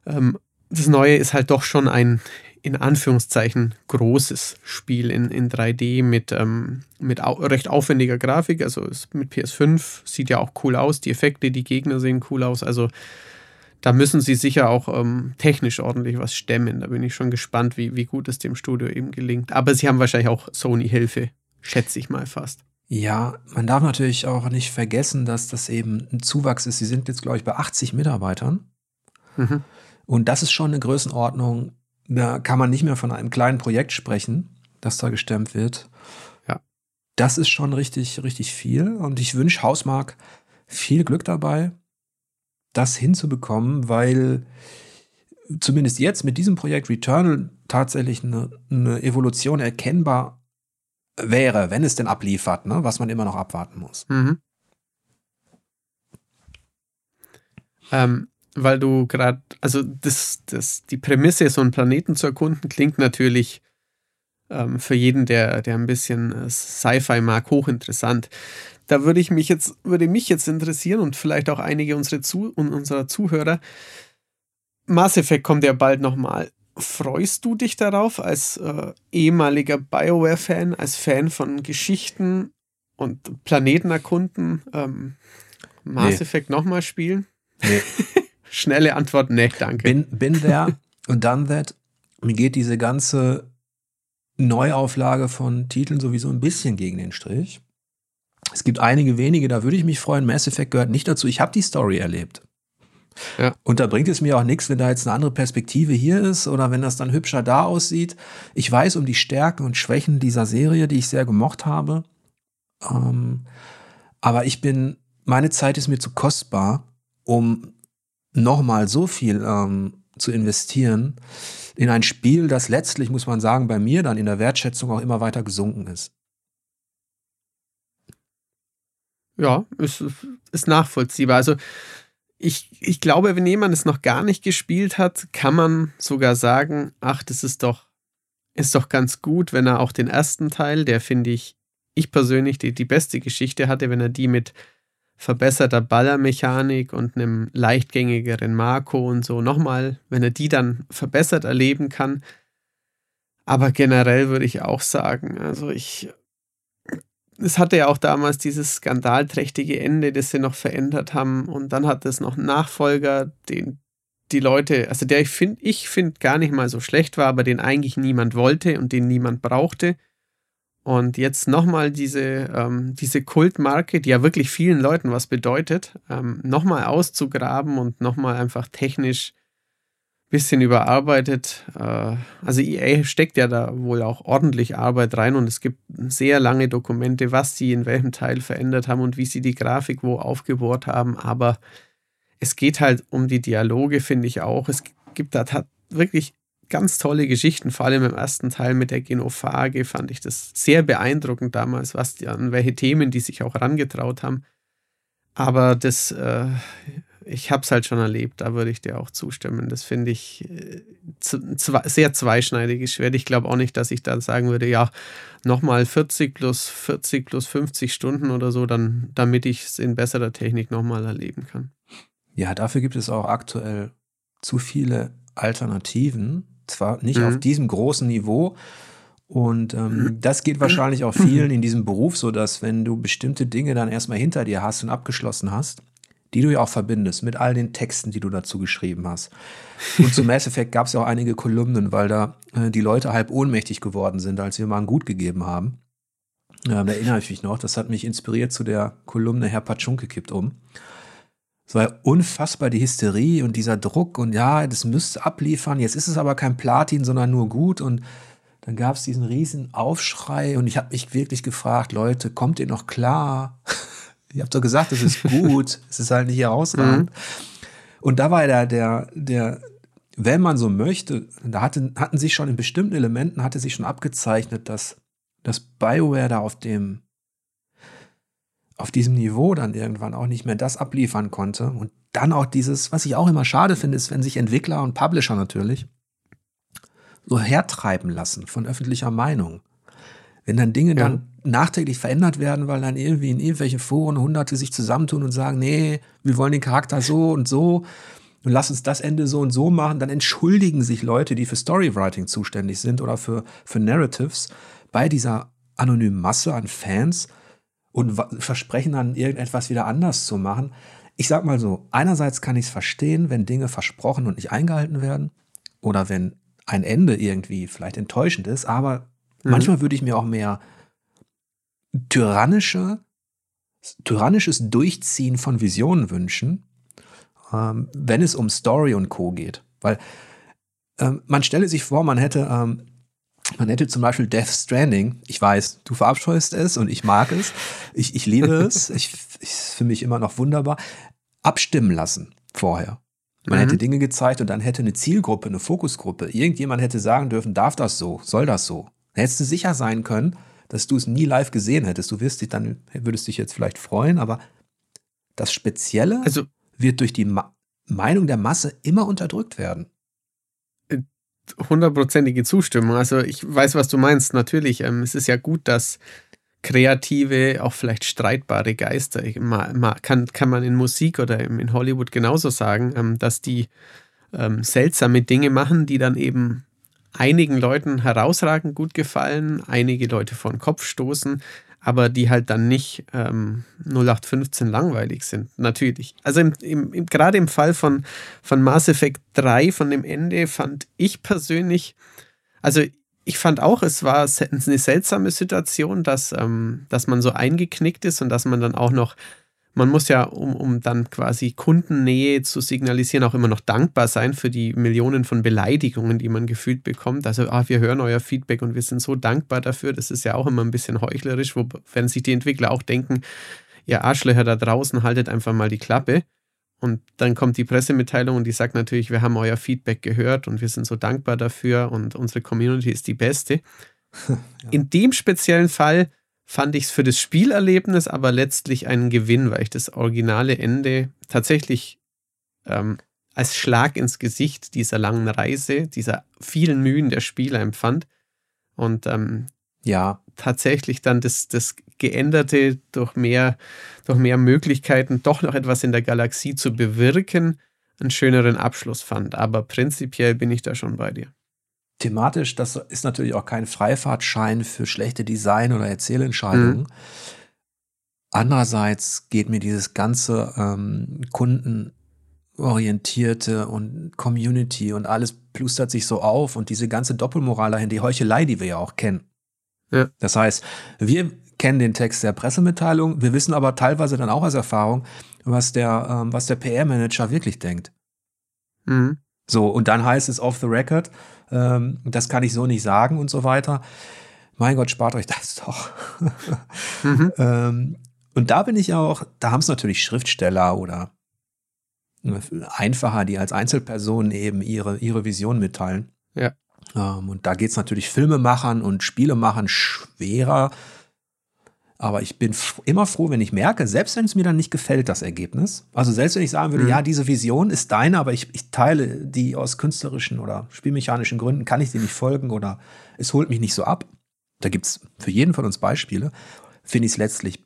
ähm, das Neue ist halt doch schon ein in Anführungszeichen großes Spiel in, in 3D mit, ähm, mit au recht aufwendiger Grafik. Also mit PS5 sieht ja auch cool aus. Die Effekte, die Gegner sehen cool aus. Also da müssen sie sicher auch ähm, technisch ordentlich was stemmen. Da bin ich schon gespannt, wie, wie gut es dem Studio eben gelingt. Aber sie haben wahrscheinlich auch Sony-Hilfe, schätze ich mal fast. Ja, man darf natürlich auch nicht vergessen, dass das eben ein Zuwachs ist. Sie sind jetzt, glaube ich, bei 80 Mitarbeitern. Mhm. Und das ist schon eine Größenordnung, da kann man nicht mehr von einem kleinen Projekt sprechen, das da gestemmt wird. Ja. Das ist schon richtig, richtig viel. Und ich wünsche Hausmark viel Glück dabei das hinzubekommen, weil zumindest jetzt mit diesem Projekt Returnal tatsächlich eine, eine Evolution erkennbar wäre, wenn es denn abliefert, ne? was man immer noch abwarten muss. Mhm. Ähm, weil du gerade, also das, das, die Prämisse, so einen Planeten zu erkunden, klingt natürlich ähm, für jeden, der, der ein bisschen äh, Sci-Fi mag, hochinteressant. Da würde ich mich jetzt, würde mich jetzt interessieren und vielleicht auch einige unsere Zu unserer Zuhörer. Mass Effect kommt ja bald nochmal. Freust du dich darauf als äh, ehemaliger BioWare-Fan, als Fan von Geschichten und Planeten erkunden, ähm, Mass nee. Effect nochmal spielen? Nee. Schnelle Antwort, nee, danke. Bin, bin there und done that. Mir geht diese ganze Neuauflage von Titeln sowieso ein bisschen gegen den Strich. Es gibt einige wenige, da würde ich mich freuen. Mass Effect gehört nicht dazu. Ich habe die Story erlebt. Ja. Und da bringt es mir auch nichts, wenn da jetzt eine andere Perspektive hier ist oder wenn das dann hübscher da aussieht. Ich weiß um die Stärken und Schwächen dieser Serie, die ich sehr gemocht habe. Ähm, aber ich bin, meine Zeit ist mir zu kostbar, um nochmal so viel ähm, zu investieren in ein Spiel, das letztlich, muss man sagen, bei mir dann in der Wertschätzung auch immer weiter gesunken ist. Ja, ist, ist nachvollziehbar. Also ich, ich glaube, wenn jemand es noch gar nicht gespielt hat, kann man sogar sagen, ach, das ist doch, ist doch ganz gut, wenn er auch den ersten Teil, der finde ich, ich persönlich die, die beste Geschichte hatte, wenn er die mit verbesserter Ballermechanik und einem leichtgängigeren Marco und so nochmal, wenn er die dann verbessert erleben kann. Aber generell würde ich auch sagen, also ich es hatte ja auch damals dieses skandalträchtige Ende, das sie noch verändert haben. Und dann hat es noch einen Nachfolger, den die Leute, also der ich finde, ich finde gar nicht mal so schlecht war, aber den eigentlich niemand wollte und den niemand brauchte. Und jetzt nochmal diese, ähm, diese Kultmarke, die ja wirklich vielen Leuten was bedeutet, ähm, nochmal auszugraben und nochmal einfach technisch bisschen überarbeitet. Äh, also EA steckt ja da wohl auch ordentlich Arbeit rein und es gibt sehr lange Dokumente, was sie in welchem Teil verändert haben und wie sie die Grafik wo aufgebohrt haben. Aber es geht halt um die Dialoge, finde ich auch. Es gibt da wirklich ganz tolle Geschichten, vor allem im ersten Teil mit der Genophage fand ich das sehr beeindruckend damals, was die, an welche Themen die sich auch rangetraut haben. Aber das äh, ich habe es halt schon erlebt, da würde ich dir auch zustimmen. Das finde ich äh, sehr zweischneidiges Schwert. Ich glaube auch nicht, dass ich dann sagen würde, ja, nochmal 40 plus 40 plus 50 Stunden oder so, dann, damit ich es in besserer Technik nochmal erleben kann. Ja, dafür gibt es auch aktuell zu viele Alternativen. Zwar nicht mhm. auf diesem großen Niveau, und ähm, mhm. das geht wahrscheinlich auch vielen in diesem Beruf so, dass wenn du bestimmte Dinge dann erstmal hinter dir hast und abgeschlossen hast, die du ja auch verbindest mit all den Texten, die du dazu geschrieben hast. Und zu Mass Effect gab es ja auch einige Kolumnen, weil da äh, die Leute halb ohnmächtig geworden sind, als wir mal ein Gut gegeben haben. Ja, da erinnere ich mich noch, das hat mich inspiriert zu der Kolumne Herr Patschunke kippt um. Es war unfassbar die Hysterie und dieser Druck und ja, das müsste abliefern. Jetzt ist es aber kein Platin, sondern nur gut und dann gab es diesen riesen Aufschrei und ich habe mich wirklich gefragt, Leute, kommt ihr noch klar? Ihr habt doch gesagt, es ist gut, es ist halt nicht herausragend. Mhm. Und da war der, der, der, wenn man so möchte, da hatte, hatten sich schon in bestimmten Elementen, hatte sich schon abgezeichnet, dass, dass BioWare da auf dem, auf diesem Niveau dann irgendwann auch nicht mehr das abliefern konnte. Und dann auch dieses, was ich auch immer schade finde, ist, wenn sich Entwickler und Publisher natürlich so hertreiben lassen von öffentlicher Meinung. Wenn dann Dinge ja. dann nachträglich verändert werden, weil dann irgendwie in irgendwelchen Foren Hunderte sich zusammentun und sagen, nee, wir wollen den Charakter so und so und lass uns das Ende so und so machen, dann entschuldigen sich Leute, die für Storywriting zuständig sind oder für, für Narratives bei dieser anonymen Masse an Fans und versprechen dann irgendetwas wieder anders zu machen. Ich sag mal so, einerseits kann ich es verstehen, wenn Dinge versprochen und nicht eingehalten werden oder wenn ein Ende irgendwie vielleicht enttäuschend ist, aber Mhm. Manchmal würde ich mir auch mehr tyrannische, tyrannisches Durchziehen von Visionen wünschen, ähm, wenn es um Story und Co. geht. Weil ähm, man stelle sich vor, man hätte, ähm, man hätte zum Beispiel Death Stranding, ich weiß, du verabscheust es und ich mag es, ich, ich liebe es, ich, ich für mich immer noch wunderbar, abstimmen lassen vorher. Man mhm. hätte Dinge gezeigt und dann hätte eine Zielgruppe, eine Fokusgruppe, irgendjemand hätte sagen dürfen, darf das so, soll das so. Dann hättest du sicher sein können, dass du es nie live gesehen hättest. Du wirst dich dann, würdest dich jetzt vielleicht freuen, aber das Spezielle also, wird durch die Ma Meinung der Masse immer unterdrückt werden. Hundertprozentige Zustimmung. Also ich weiß, was du meinst. Natürlich, ähm, es ist ja gut, dass kreative, auch vielleicht streitbare Geister, mal, mal, kann, kann man in Musik oder in Hollywood genauso sagen, ähm, dass die ähm, seltsame Dinge machen, die dann eben einigen Leuten herausragend gut gefallen, einige Leute vor den Kopf stoßen, aber die halt dann nicht ähm, 0815 langweilig sind, natürlich. Also im, im, im, gerade im Fall von, von Mass Effect 3, von dem Ende, fand ich persönlich, also ich fand auch, es war eine seltsame Situation, dass, ähm, dass man so eingeknickt ist und dass man dann auch noch man muss ja, um, um dann quasi Kundennähe zu signalisieren, auch immer noch dankbar sein für die Millionen von Beleidigungen, die man gefühlt bekommt. Also, ah, wir hören euer Feedback und wir sind so dankbar dafür. Das ist ja auch immer ein bisschen heuchlerisch, wo, wenn sich die Entwickler auch denken, ihr Arschlöcher da draußen, haltet einfach mal die Klappe. Und dann kommt die Pressemitteilung und die sagt natürlich, wir haben euer Feedback gehört und wir sind so dankbar dafür und unsere Community ist die beste. ja. In dem speziellen Fall fand ich es für das Spielerlebnis aber letztlich einen Gewinn, weil ich das originale Ende tatsächlich ähm, als Schlag ins Gesicht dieser langen Reise, dieser vielen Mühen der Spieler empfand. Und ähm, ja, tatsächlich dann das, das Geänderte durch mehr, durch mehr Möglichkeiten, doch noch etwas in der Galaxie zu bewirken, einen schöneren Abschluss fand. Aber prinzipiell bin ich da schon bei dir thematisch, das ist natürlich auch kein Freifahrtschein für schlechte Design- oder Erzählentscheidungen. Mhm. Andererseits geht mir dieses ganze ähm, kundenorientierte und Community und alles plustert sich so auf und diese ganze Doppelmoral dahin, die Heuchelei, die wir ja auch kennen. Ja. Das heißt, wir kennen den Text der Pressemitteilung, wir wissen aber teilweise dann auch aus Erfahrung, was der, ähm, was der PR-Manager wirklich denkt. Mhm. So, und dann heißt es off the record, ähm, das kann ich so nicht sagen und so weiter. Mein Gott, spart euch das doch. mhm. ähm, und da bin ich auch, da haben es natürlich Schriftsteller oder äh, einfacher, die als Einzelpersonen eben ihre, ihre Vision mitteilen. Ja. Ähm, und da geht es natürlich Filmemachern und Spielemachern schwerer, aber ich bin immer froh, wenn ich merke, selbst wenn es mir dann nicht gefällt, das Ergebnis. Also selbst wenn ich sagen würde, mhm. ja, diese Vision ist deine, aber ich, ich teile die aus künstlerischen oder spielmechanischen Gründen, kann ich dir nicht folgen oder es holt mich nicht so ab. Da gibt es für jeden von uns Beispiele. Finde ich es letztlich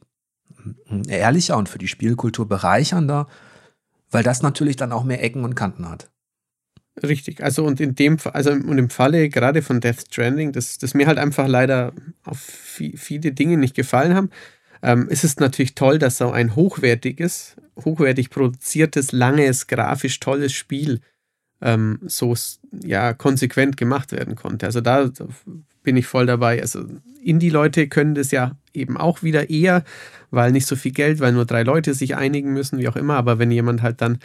hm, ehrlicher und für die Spielkultur bereichernder, weil das natürlich dann auch mehr Ecken und Kanten hat. Richtig, also und in dem also und im Falle gerade von Death Stranding, dass das mir halt einfach leider auf viele Dinge nicht gefallen haben. ähm, es ist natürlich toll, dass so ein hochwertiges, hochwertig produziertes, langes, grafisch tolles Spiel ähm, so ja, konsequent gemacht werden konnte. Also da bin ich voll dabei. Also Indie-Leute können das ja eben auch wieder eher, weil nicht so viel Geld, weil nur drei Leute sich einigen müssen, wie auch immer. Aber wenn jemand halt dann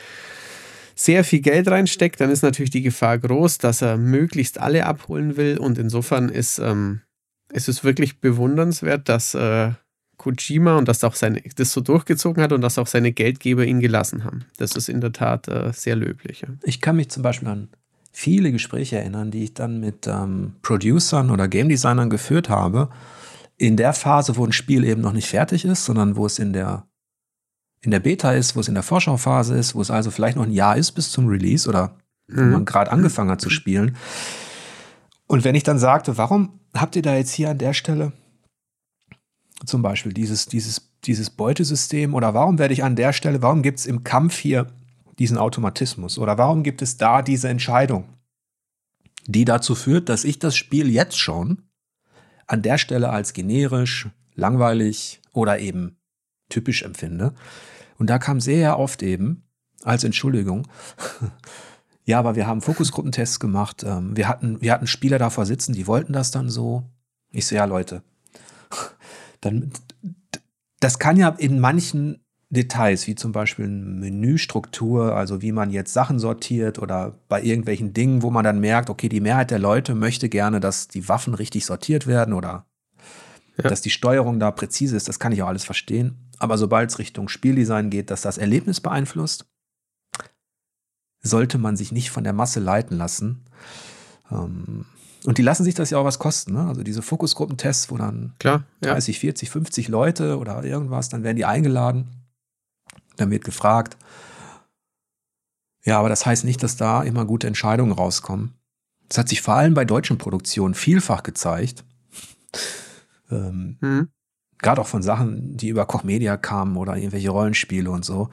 sehr viel Geld reinsteckt, dann ist natürlich die Gefahr groß, dass er möglichst alle abholen will. Und insofern ist, ähm, ist es wirklich bewundernswert, dass äh, Kojima und dass auch seine, das so durchgezogen hat und dass auch seine Geldgeber ihn gelassen haben. Das ist in der Tat äh, sehr löblich. Ja. Ich kann mich zum Beispiel an viele Gespräche erinnern, die ich dann mit ähm, Producern oder Game Designern geführt habe, in der Phase, wo ein Spiel eben noch nicht fertig ist, sondern wo es in der in der Beta ist, wo es in der Vorschauphase ist, wo es also vielleicht noch ein Jahr ist bis zum Release oder mhm. man gerade angefangen hat zu spielen. Und wenn ich dann sagte, warum habt ihr da jetzt hier an der Stelle zum Beispiel dieses, dieses, dieses Beutesystem oder warum werde ich an der Stelle, warum gibt es im Kampf hier diesen Automatismus oder warum gibt es da diese Entscheidung, die dazu führt, dass ich das Spiel jetzt schon an der Stelle als generisch, langweilig oder eben typisch empfinde. Und da kam sehr oft eben als Entschuldigung, ja, aber wir haben Fokusgruppentests gemacht, ähm, wir hatten, wir hatten Spieler davor sitzen, die wollten das dann so. Ich so, ja, Leute, dann, das kann ja in manchen Details, wie zum Beispiel eine Menüstruktur, also wie man jetzt Sachen sortiert oder bei irgendwelchen Dingen, wo man dann merkt, okay, die Mehrheit der Leute möchte gerne, dass die Waffen richtig sortiert werden oder ja. dass die Steuerung da präzise ist, das kann ich auch alles verstehen. Aber sobald es Richtung Spieldesign geht, dass das Erlebnis beeinflusst, sollte man sich nicht von der Masse leiten lassen. Ähm, und die lassen sich das ja auch was kosten. Ne? Also diese Fokusgruppentests, wo dann Klar, ja. 30, 40, 50 Leute oder irgendwas, dann werden die eingeladen. Dann wird gefragt. Ja, aber das heißt nicht, dass da immer gute Entscheidungen rauskommen. Das hat sich vor allem bei deutschen Produktionen vielfach gezeigt. ähm, mhm. Gerade auch von Sachen, die über Koch Media kamen oder irgendwelche Rollenspiele und so.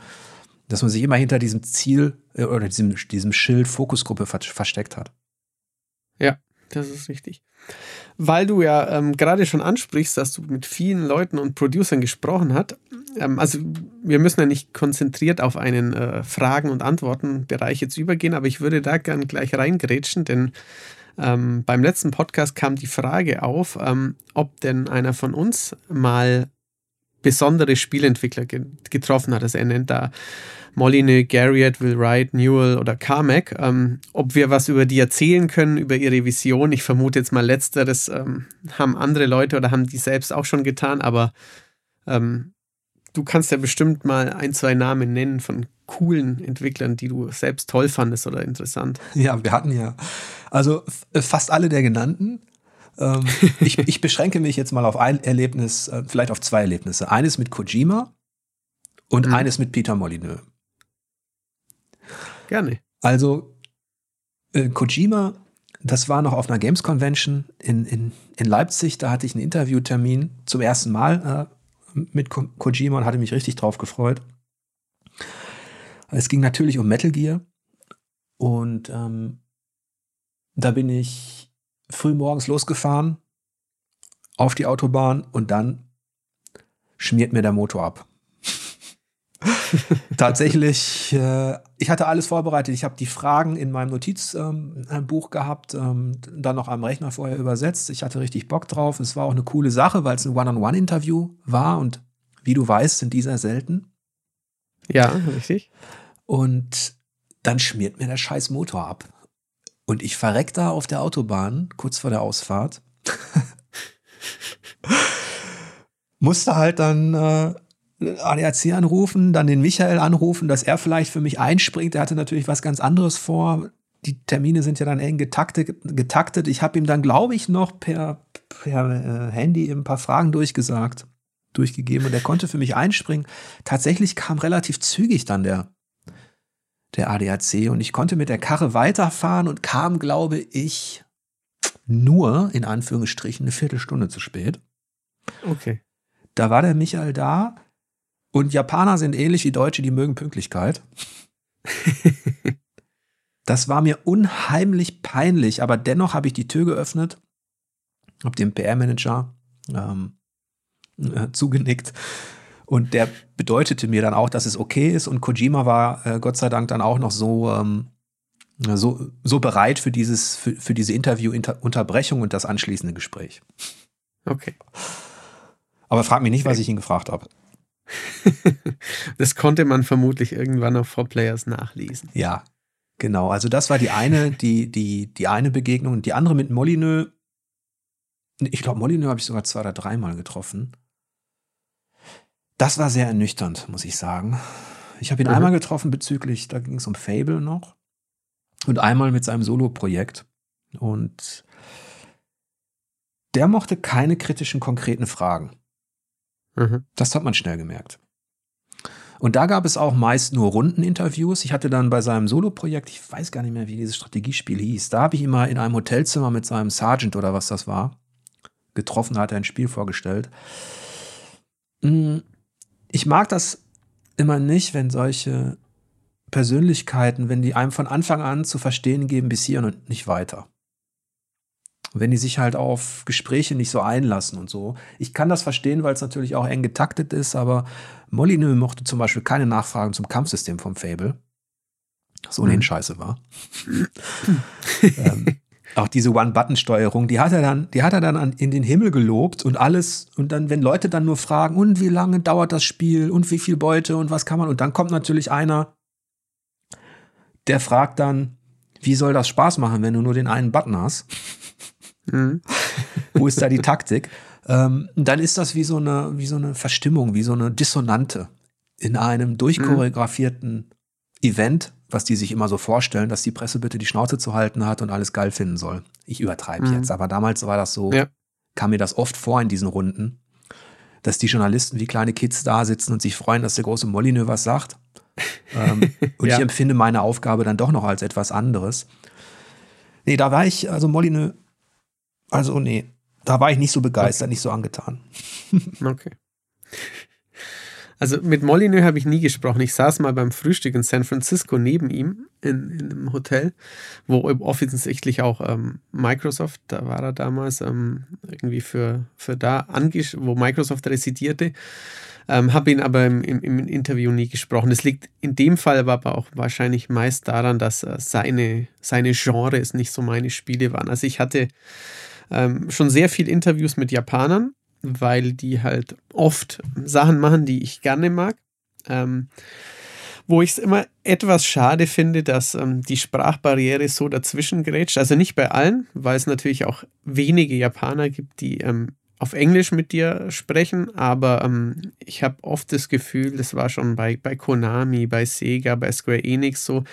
Dass man sich immer hinter diesem Ziel äh, oder diesem, diesem Schild Fokusgruppe versteckt hat. Ja, das ist richtig. Weil du ja ähm, gerade schon ansprichst, dass du mit vielen Leuten und Producern gesprochen hast. Ähm, also wir müssen ja nicht konzentriert auf einen äh, Fragen- und Antworten-Bereich jetzt übergehen, aber ich würde da gern gleich reingrätschen, denn ähm, beim letzten Podcast kam die Frage auf, ähm, ob denn einer von uns mal besondere Spielentwickler ge getroffen hat. Also er nennt da Molyneux, Garriott, Will Wright, Newell oder Carmack. Ähm, ob wir was über die erzählen können, über ihre Vision. Ich vermute jetzt mal letzteres ähm, haben andere Leute oder haben die selbst auch schon getan, aber ähm, du kannst ja bestimmt mal ein, zwei Namen nennen von coolen Entwicklern, die du selbst toll fandest oder interessant. Ja, wir hatten ja also fast alle der genannten. Ähm, ich, ich, beschränke mich jetzt mal auf ein Erlebnis, äh, vielleicht auf zwei Erlebnisse. Eines mit Kojima und mhm. eines mit Peter Molyneux. Gerne. Also äh, Kojima, das war noch auf einer Games Convention in, in, in Leipzig. Da hatte ich einen Interviewtermin zum ersten Mal äh, mit Ko Kojima und hatte mich richtig drauf gefreut. Es ging natürlich um Metal Gear. Und ähm, da bin ich früh morgens losgefahren auf die Autobahn und dann schmiert mir der Motor ab. Tatsächlich, äh, ich hatte alles vorbereitet. Ich habe die Fragen in meinem Notizbuch ähm, gehabt, ähm, dann noch am Rechner vorher übersetzt. Ich hatte richtig Bock drauf. Es war auch eine coole Sache, weil es ein One-on-One-Interview war und wie du weißt, sind diese selten. Ja, richtig. Und dann schmiert mir der scheiß Motor ab. Und ich verreck da auf der Autobahn, kurz vor der Ausfahrt. Musste halt dann äh, ADAC anrufen, dann den Michael anrufen, dass er vielleicht für mich einspringt. Er hatte natürlich was ganz anderes vor. Die Termine sind ja dann eng getaktet. getaktet. Ich habe ihm dann, glaube ich, noch per, per äh, Handy ein paar Fragen durchgesagt, durchgegeben und er konnte für mich einspringen. Tatsächlich kam relativ zügig dann der, der ADAC und ich konnte mit der Karre weiterfahren und kam, glaube ich, nur in Anführungsstrichen eine Viertelstunde zu spät. Okay. Da war der Michael da, und Japaner sind ähnlich wie Deutsche, die mögen Pünktlichkeit. das war mir unheimlich peinlich, aber dennoch habe ich die Tür geöffnet, habe dem PR-Manager ähm, äh, zugenickt. Und der bedeutete mir dann auch, dass es okay ist. Und Kojima war äh, Gott sei Dank dann auch noch so, ähm, so, so bereit für, dieses, für, für diese Interview-Unterbrechung und das anschließende Gespräch. Okay. Aber frag mich nicht, was ich ihn gefragt habe. das konnte man vermutlich irgendwann auf 4Players nachlesen. Ja, genau. Also das war die eine, die, die, die eine Begegnung. Die andere mit Molyneux. Ich glaube, Molyneux habe ich sogar zwei oder dreimal getroffen. Das war sehr ernüchternd, muss ich sagen. Ich habe ihn mhm. einmal getroffen bezüglich, da ging es um Fable noch. Und einmal mit seinem Solo-Projekt. Und der mochte keine kritischen, konkreten Fragen. Mhm. Das hat man schnell gemerkt. Und da gab es auch meist nur Rundeninterviews. Ich hatte dann bei seinem Solo-Projekt, ich weiß gar nicht mehr, wie dieses Strategiespiel hieß, da habe ich ihn mal in einem Hotelzimmer mit seinem Sergeant oder was das war, getroffen, hat er ein Spiel vorgestellt. Hm, ich mag das immer nicht, wenn solche Persönlichkeiten, wenn die einem von Anfang an zu verstehen geben, bis hier und nicht weiter. wenn die sich halt auf Gespräche nicht so einlassen und so. Ich kann das verstehen, weil es natürlich auch eng getaktet ist, aber Molyneux mochte zum Beispiel keine Nachfragen zum Kampfsystem vom Fable. Was ohnehin mhm. scheiße war. ähm, auch diese One-Button-Steuerung, die hat er dann, die hat er dann an, in den Himmel gelobt und alles. Und dann, wenn Leute dann nur fragen, und wie lange dauert das Spiel und wie viel Beute und was kann man, und dann kommt natürlich einer, der fragt dann, wie soll das Spaß machen, wenn du nur den einen Button hast? Mhm. Wo ist da die Taktik? Ähm, dann ist das wie so eine, wie so eine Verstimmung, wie so eine Dissonante in einem durchchoreografierten mhm. Event, was die sich immer so vorstellen, dass die Presse bitte die Schnauze zu halten hat und alles geil finden soll. Ich übertreibe mhm. jetzt, aber damals war das so, ja. kam mir das oft vor in diesen Runden, dass die Journalisten wie kleine Kids da sitzen und sich freuen, dass der große Molyneux was sagt. ähm, und ja. ich empfinde meine Aufgabe dann doch noch als etwas anderes. Nee, da war ich, also Molyneux, also nee, da war ich nicht so begeistert, okay. nicht so angetan. okay. Also mit Molyneux habe ich nie gesprochen. Ich saß mal beim Frühstück in San Francisco neben ihm in, in einem Hotel, wo offensichtlich auch ähm, Microsoft, da war er damals ähm, irgendwie für, für da, wo Microsoft residierte. Ähm, habe ihn aber im, im, im, Interview nie gesprochen. Das liegt in dem Fall aber auch wahrscheinlich meist daran, dass äh, seine, seine Genres nicht so meine Spiele waren. Also ich hatte ähm, schon sehr viele Interviews mit Japanern weil die halt oft Sachen machen, die ich gerne mag. Ähm, wo ich es immer etwas schade finde, dass ähm, die Sprachbarriere so dazwischen grätscht. Also nicht bei allen, weil es natürlich auch wenige Japaner gibt, die ähm, auf Englisch mit dir sprechen, aber ähm, ich habe oft das Gefühl, das war schon bei, bei Konami, bei Sega, bei Square Enix so,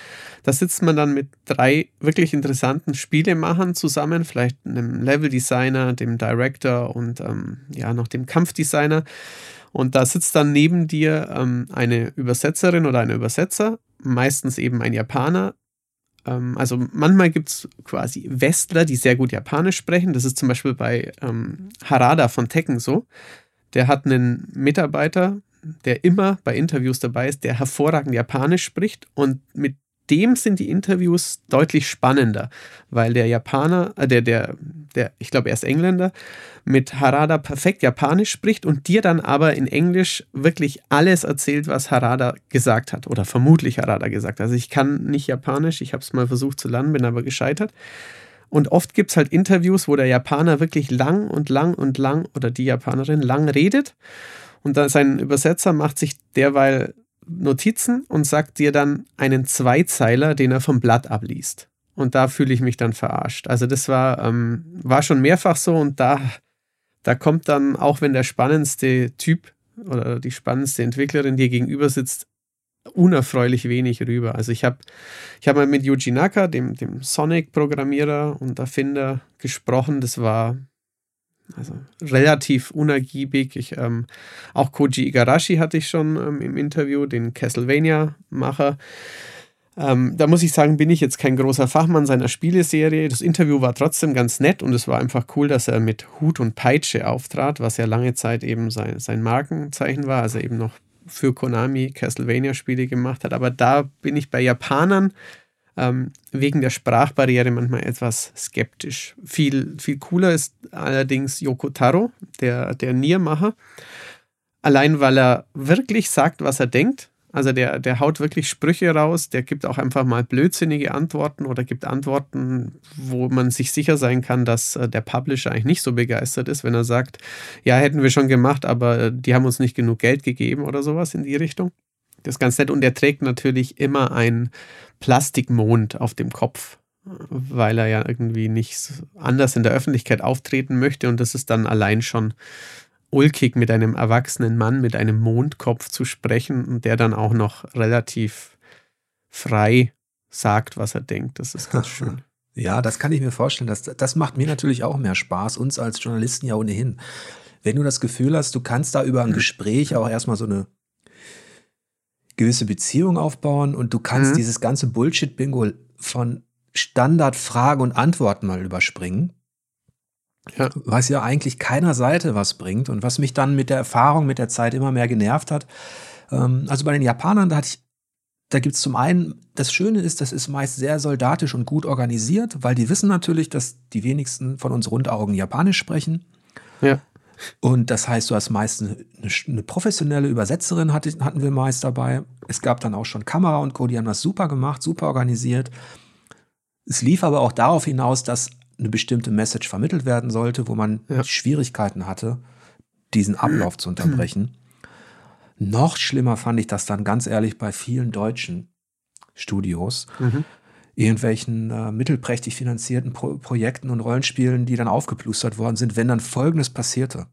da sitzt man dann mit drei wirklich interessanten Spielemachern zusammen, vielleicht einem Leveldesigner, dem Director und ähm, ja, noch dem Kampfdesigner. Und da sitzt dann neben dir ähm, eine Übersetzerin oder ein Übersetzer, meistens eben ein Japaner, ähm, also manchmal gibt es quasi Westler, die sehr gut Japanisch sprechen. Das ist zum Beispiel bei ähm, Harada von Tekken so. Der hat einen Mitarbeiter, der immer bei Interviews dabei ist, der hervorragend Japanisch spricht und mit dem sind die Interviews deutlich spannender, weil der Japaner, äh, der, der, der, ich glaube, er ist Engländer, mit Harada perfekt Japanisch spricht und dir dann aber in Englisch wirklich alles erzählt, was Harada gesagt hat oder vermutlich Harada gesagt hat. Also ich kann nicht Japanisch, ich habe es mal versucht zu lernen, bin aber gescheitert. Und oft gibt es halt Interviews, wo der Japaner wirklich lang und lang und lang oder die Japanerin lang redet. Und dann sein Übersetzer macht sich derweil Notizen und sagt dir dann einen Zweizeiler, den er vom Blatt abliest. Und da fühle ich mich dann verarscht. Also das war, ähm, war schon mehrfach so und da, da kommt dann, auch wenn der spannendste Typ oder die spannendste Entwicklerin dir gegenüber sitzt, unerfreulich wenig rüber. Also ich habe ich hab mal mit Yuji Naka, dem, dem Sonic-Programmierer und Erfinder, gesprochen. Das war also relativ unergiebig. Ich, ähm, auch Koji Igarashi hatte ich schon ähm, im Interview, den Castlevania-Macher. Ähm, da muss ich sagen, bin ich jetzt kein großer Fachmann seiner Spieleserie. Das Interview war trotzdem ganz nett und es war einfach cool, dass er mit Hut und Peitsche auftrat, was ja lange Zeit eben sein, sein Markenzeichen war, also eben noch für Konami Castlevania-Spiele gemacht hat. Aber da bin ich bei Japanern ähm, wegen der Sprachbarriere manchmal etwas skeptisch. Viel, viel cooler ist allerdings Yoko Taro, der, der Niermacher. Allein weil er wirklich sagt, was er denkt also der, der haut wirklich Sprüche raus, der gibt auch einfach mal blödsinnige Antworten oder gibt Antworten, wo man sich sicher sein kann, dass äh, der Publisher eigentlich nicht so begeistert ist, wenn er sagt, ja, hätten wir schon gemacht, aber äh, die haben uns nicht genug Geld gegeben oder sowas in die Richtung. Das ist ganz nett. Und er trägt natürlich immer einen Plastikmond auf dem Kopf, weil er ja irgendwie nicht anders in der Öffentlichkeit auftreten möchte. Und das ist dann allein schon ulkig, mit einem erwachsenen Mann mit einem Mondkopf zu sprechen und der dann auch noch relativ frei sagt, was er denkt. Das ist ganz schön. Ja, das kann ich mir vorstellen. Das, das macht mir natürlich auch mehr Spaß, uns als Journalisten ja ohnehin. Wenn du das Gefühl hast, du kannst da über ein Gespräch auch erstmal so eine gewisse Beziehung aufbauen und du kannst mhm. dieses ganze Bullshit-Bingo von Standardfragen und Antworten mal überspringen ja. was ja eigentlich keiner Seite was bringt und was mich dann mit der Erfahrung, mit der Zeit immer mehr genervt hat. Ähm, also bei den Japanern, da hatte ich, da gibt es zum einen, das Schöne ist, das ist meist sehr soldatisch und gut organisiert, weil die wissen natürlich, dass die wenigsten von uns Rundaugen Japanisch sprechen. Ja. Und das heißt, du hast meist eine, eine professionelle Übersetzerin, hatten wir meist dabei. Es gab dann auch schon Kamera und Co., die haben das super gemacht, super organisiert. Es lief aber auch darauf hinaus, dass eine bestimmte Message vermittelt werden sollte, wo man ja. Schwierigkeiten hatte, diesen Ablauf zu unterbrechen. Noch schlimmer fand ich das dann ganz ehrlich bei vielen deutschen Studios, mhm. Irgendwelchen äh, mittelprächtig finanzierten Pro Projekten und Rollenspielen, die dann aufgeplustert worden sind, wenn dann Folgendes passierte.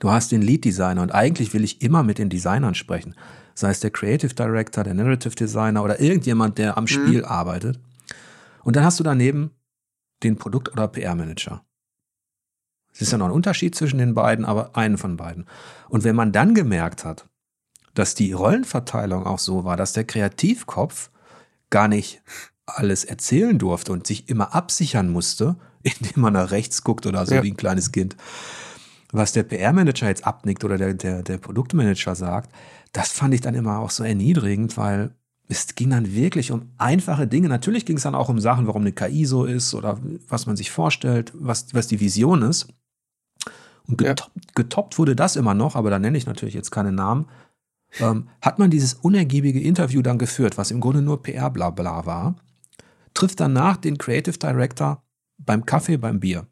Du hast den Lead Designer und eigentlich will ich immer mit den Designern sprechen, sei es der Creative Director, der Narrative Designer oder irgendjemand, der am mhm. Spiel arbeitet. Und dann hast du daneben den Produkt- oder PR-Manager. Es ist ja noch ein Unterschied zwischen den beiden, aber einen von beiden. Und wenn man dann gemerkt hat, dass die Rollenverteilung auch so war, dass der Kreativkopf gar nicht alles erzählen durfte und sich immer absichern musste, indem man nach rechts guckt oder so ja. wie ein kleines Kind, was der PR-Manager jetzt abnickt oder der, der, der Produktmanager sagt, das fand ich dann immer auch so erniedrigend, weil es ging dann wirklich um einfache Dinge. Natürlich ging es dann auch um Sachen, warum eine KI so ist oder was man sich vorstellt, was, was die Vision ist. Und getoppt, ja. getoppt wurde das immer noch, aber da nenne ich natürlich jetzt keine Namen. Ähm, hat man dieses unergiebige Interview dann geführt, was im Grunde nur PR-Blabla war, trifft danach den Creative Director beim Kaffee, beim Bier.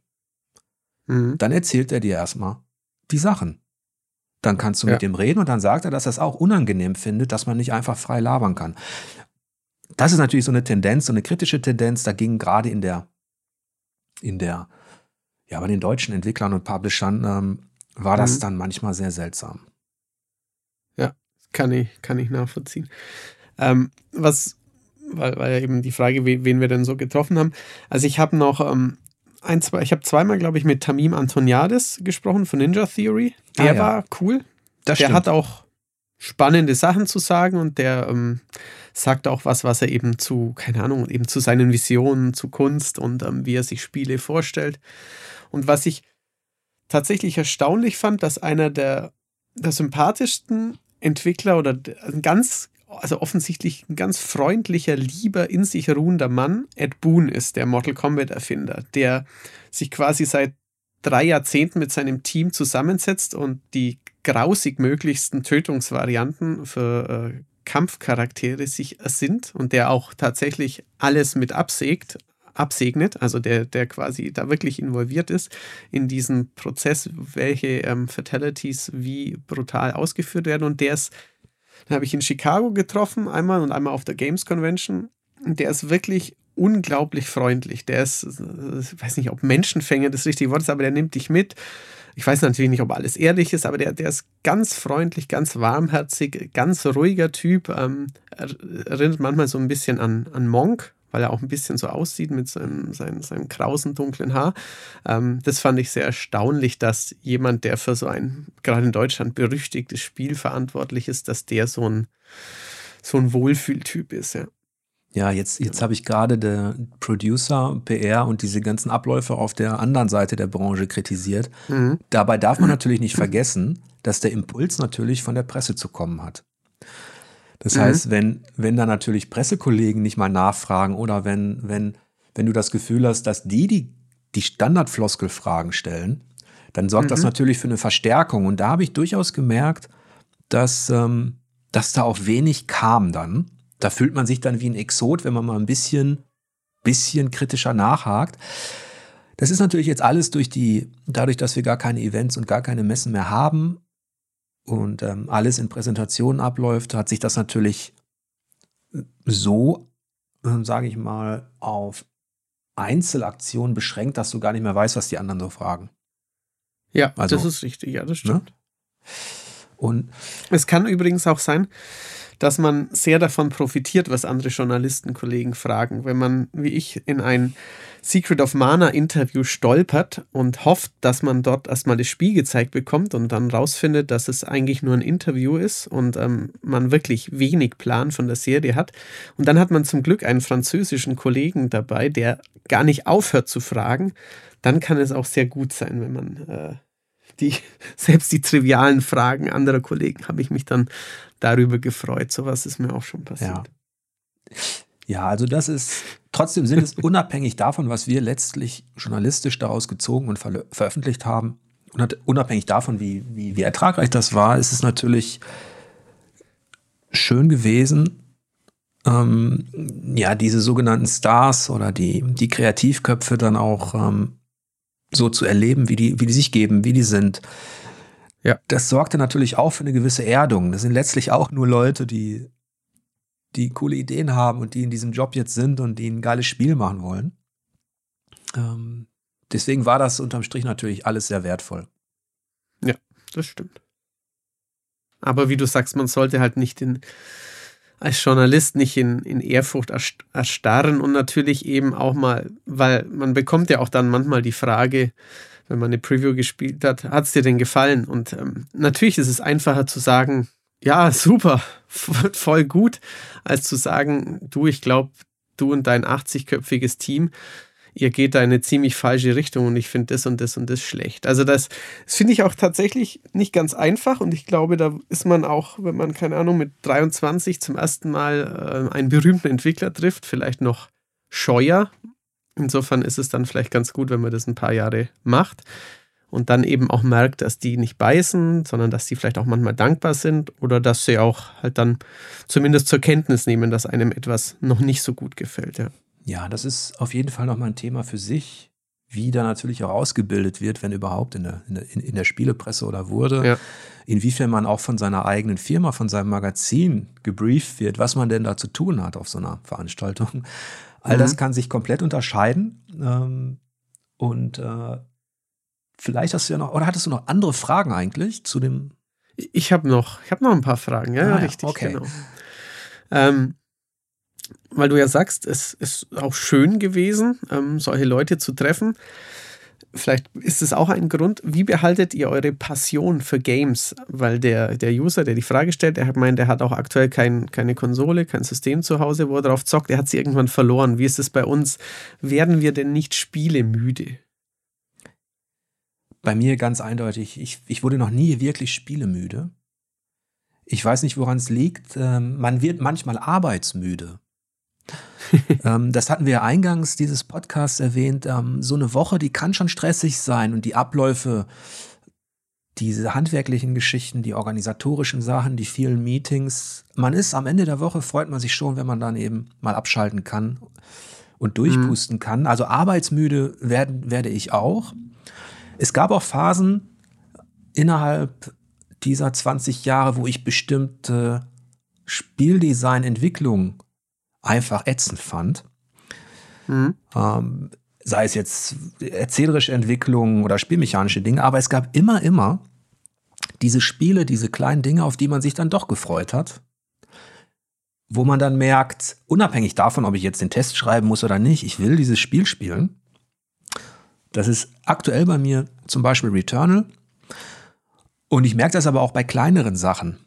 Mhm. Dann erzählt er dir erstmal die Sachen. Dann kannst du ja. mit ihm reden und dann sagt er, dass er es auch unangenehm findet, dass man nicht einfach frei labern kann. Das ist natürlich so eine Tendenz, so eine kritische Tendenz. Da ging gerade in der, in der, ja, bei den deutschen Entwicklern und Publishern ähm, war das mhm. dann manchmal sehr seltsam. Kann ich, kann ich nachvollziehen. Ähm, was, weil, weil ja eben die Frage, wen wir denn so getroffen haben. Also ich habe noch ähm, ein, zwei, ich habe zweimal, glaube ich, mit Tamim Antoniades gesprochen von Ninja Theory. Der ah, ja. war cool. Das der stimmt. hat auch spannende Sachen zu sagen und der ähm, sagt auch was, was er eben zu, keine Ahnung, eben zu seinen Visionen, zu Kunst und ähm, wie er sich Spiele vorstellt. Und was ich tatsächlich erstaunlich fand, dass einer der, der sympathischsten Entwickler oder ein ganz also offensichtlich ein ganz freundlicher, lieber, in sich ruhender Mann. Ed Boon ist, der Mortal Kombat-Erfinder, der sich quasi seit drei Jahrzehnten mit seinem Team zusammensetzt und die grausig möglichsten Tötungsvarianten für äh, Kampfcharaktere sich ersinnt und der auch tatsächlich alles mit absägt, absegnet, also der, der quasi da wirklich involviert ist in diesen Prozess, welche ähm, Fatalities wie brutal ausgeführt werden und der ist dann habe ich in Chicago getroffen, einmal und einmal auf der Games Convention. Der ist wirklich unglaublich freundlich. Der ist, ich weiß nicht, ob Menschenfänger das richtige Wort ist, aber der nimmt dich mit. Ich weiß natürlich nicht, ob alles ehrlich ist, aber der, der ist ganz freundlich, ganz warmherzig, ganz ruhiger Typ. Ähm, erinnert manchmal so ein bisschen an, an Monk, weil er auch ein bisschen so aussieht mit seinem, seinem, seinem krausen, dunklen Haar. Ähm, das fand ich sehr erstaunlich, dass jemand, der für so ein, gerade in Deutschland, berüchtigtes Spiel verantwortlich ist, dass der so ein, so ein Wohlfühltyp ist, ja. Ja, jetzt, jetzt habe ich gerade der Producer, PR und diese ganzen Abläufe auf der anderen Seite der Branche kritisiert. Mhm. Dabei darf man natürlich nicht vergessen, dass der Impuls natürlich von der Presse zu kommen hat. Das mhm. heißt, wenn, wenn da natürlich Pressekollegen nicht mal nachfragen oder wenn, wenn, wenn du das Gefühl hast, dass die die, die Standardfloskelfragen stellen, dann sorgt mhm. das natürlich für eine Verstärkung. Und da habe ich durchaus gemerkt, dass, ähm, dass da auch wenig kam dann. Da fühlt man sich dann wie ein Exot, wenn man mal ein bisschen, bisschen kritischer nachhakt. Das ist natürlich jetzt alles durch die, dadurch, dass wir gar keine Events und gar keine Messen mehr haben und ähm, alles in Präsentationen abläuft, hat sich das natürlich so, äh, sage ich mal, auf Einzelaktionen beschränkt, dass du gar nicht mehr weißt, was die anderen so fragen. Ja, also, das ist richtig, ja, das stimmt. Ne? Und es kann übrigens auch sein, dass man sehr davon profitiert, was andere Journalistenkollegen fragen. Wenn man, wie ich, in ein Secret of Mana Interview stolpert und hofft, dass man dort erstmal das Spiel gezeigt bekommt und dann rausfindet, dass es eigentlich nur ein Interview ist und ähm, man wirklich wenig Plan von der Serie hat. Und dann hat man zum Glück einen französischen Kollegen dabei, der gar nicht aufhört zu fragen. Dann kann es auch sehr gut sein, wenn man äh, die, selbst die trivialen Fragen anderer Kollegen habe ich mich dann darüber gefreut. Sowas ist mir auch schon passiert. Ja. Ja, also das ist, trotzdem sind es unabhängig davon, was wir letztlich journalistisch daraus gezogen und ver veröffentlicht haben, unabhängig davon, wie, wie, wie ertragreich das war, ist es natürlich schön gewesen, ähm, ja, diese sogenannten Stars oder die, die Kreativköpfe dann auch ähm, so zu erleben, wie die, wie die sich geben, wie die sind. Ja. Das sorgte natürlich auch für eine gewisse Erdung. Das sind letztlich auch nur Leute, die, die coole Ideen haben und die in diesem Job jetzt sind und die ein geiles Spiel machen wollen. Ähm, deswegen war das unterm Strich natürlich alles sehr wertvoll. Ja, das stimmt. Aber wie du sagst, man sollte halt nicht in, als Journalist nicht in, in Ehrfurcht erstarren und natürlich eben auch mal, weil man bekommt ja auch dann manchmal die Frage, wenn man eine Preview gespielt hat, hat es dir denn gefallen? Und ähm, natürlich ist es einfacher zu sagen, ja, super, voll gut, als zu sagen, du, ich glaube, du und dein 80-köpfiges Team, ihr geht da in eine ziemlich falsche Richtung und ich finde das und das und das schlecht. Also das, das finde ich auch tatsächlich nicht ganz einfach und ich glaube, da ist man auch, wenn man, keine Ahnung, mit 23 zum ersten Mal äh, einen berühmten Entwickler trifft, vielleicht noch scheuer, Insofern ist es dann vielleicht ganz gut, wenn man das ein paar Jahre macht und dann eben auch merkt, dass die nicht beißen, sondern dass die vielleicht auch manchmal dankbar sind oder dass sie auch halt dann zumindest zur Kenntnis nehmen, dass einem etwas noch nicht so gut gefällt. Ja, ja das ist auf jeden Fall nochmal ein Thema für sich, wie da natürlich auch ausgebildet wird, wenn überhaupt in der, in der, in der Spielepresse oder wurde. Ja. Inwiefern man auch von seiner eigenen Firma, von seinem Magazin gebrieft wird, was man denn da zu tun hat auf so einer Veranstaltung. All mhm. das kann sich komplett unterscheiden. Ähm, und äh, vielleicht hast du ja noch, oder hattest du noch andere Fragen eigentlich zu dem? Ich habe noch, ich habe noch ein paar Fragen, ja, ah, ja richtig, okay. genau. Ähm, weil du ja sagst, es ist auch schön gewesen, ähm, solche Leute zu treffen vielleicht ist es auch ein Grund, wie behaltet ihr eure Passion für Games? Weil der, der User, der die Frage stellt, der hat gemeint, der hat auch aktuell kein, keine Konsole, kein System zu Hause, wo er drauf zockt, er hat sie irgendwann verloren. Wie ist es bei uns? Werden wir denn nicht spielemüde? Bei mir ganz eindeutig, ich, ich wurde noch nie wirklich spielemüde. Ich weiß nicht, woran es liegt. Ähm, man wird manchmal arbeitsmüde. ähm, das hatten wir ja eingangs dieses Podcasts erwähnt. Ähm, so eine Woche, die kann schon stressig sein und die Abläufe, diese handwerklichen Geschichten, die organisatorischen Sachen, die vielen Meetings. Man ist am Ende der Woche, freut man sich schon, wenn man dann eben mal abschalten kann und durchpusten mhm. kann. Also arbeitsmüde werden, werde ich auch. Es gab auch Phasen innerhalb dieser 20 Jahre, wo ich bestimmte Spieldesign-Entwicklung einfach ätzend fand. Mhm. Ähm, sei es jetzt erzählerische Entwicklung oder spielmechanische Dinge, aber es gab immer, immer diese Spiele, diese kleinen Dinge, auf die man sich dann doch gefreut hat, wo man dann merkt, unabhängig davon, ob ich jetzt den Test schreiben muss oder nicht, ich will dieses Spiel spielen. Das ist aktuell bei mir zum Beispiel Returnal. Und ich merke das aber auch bei kleineren Sachen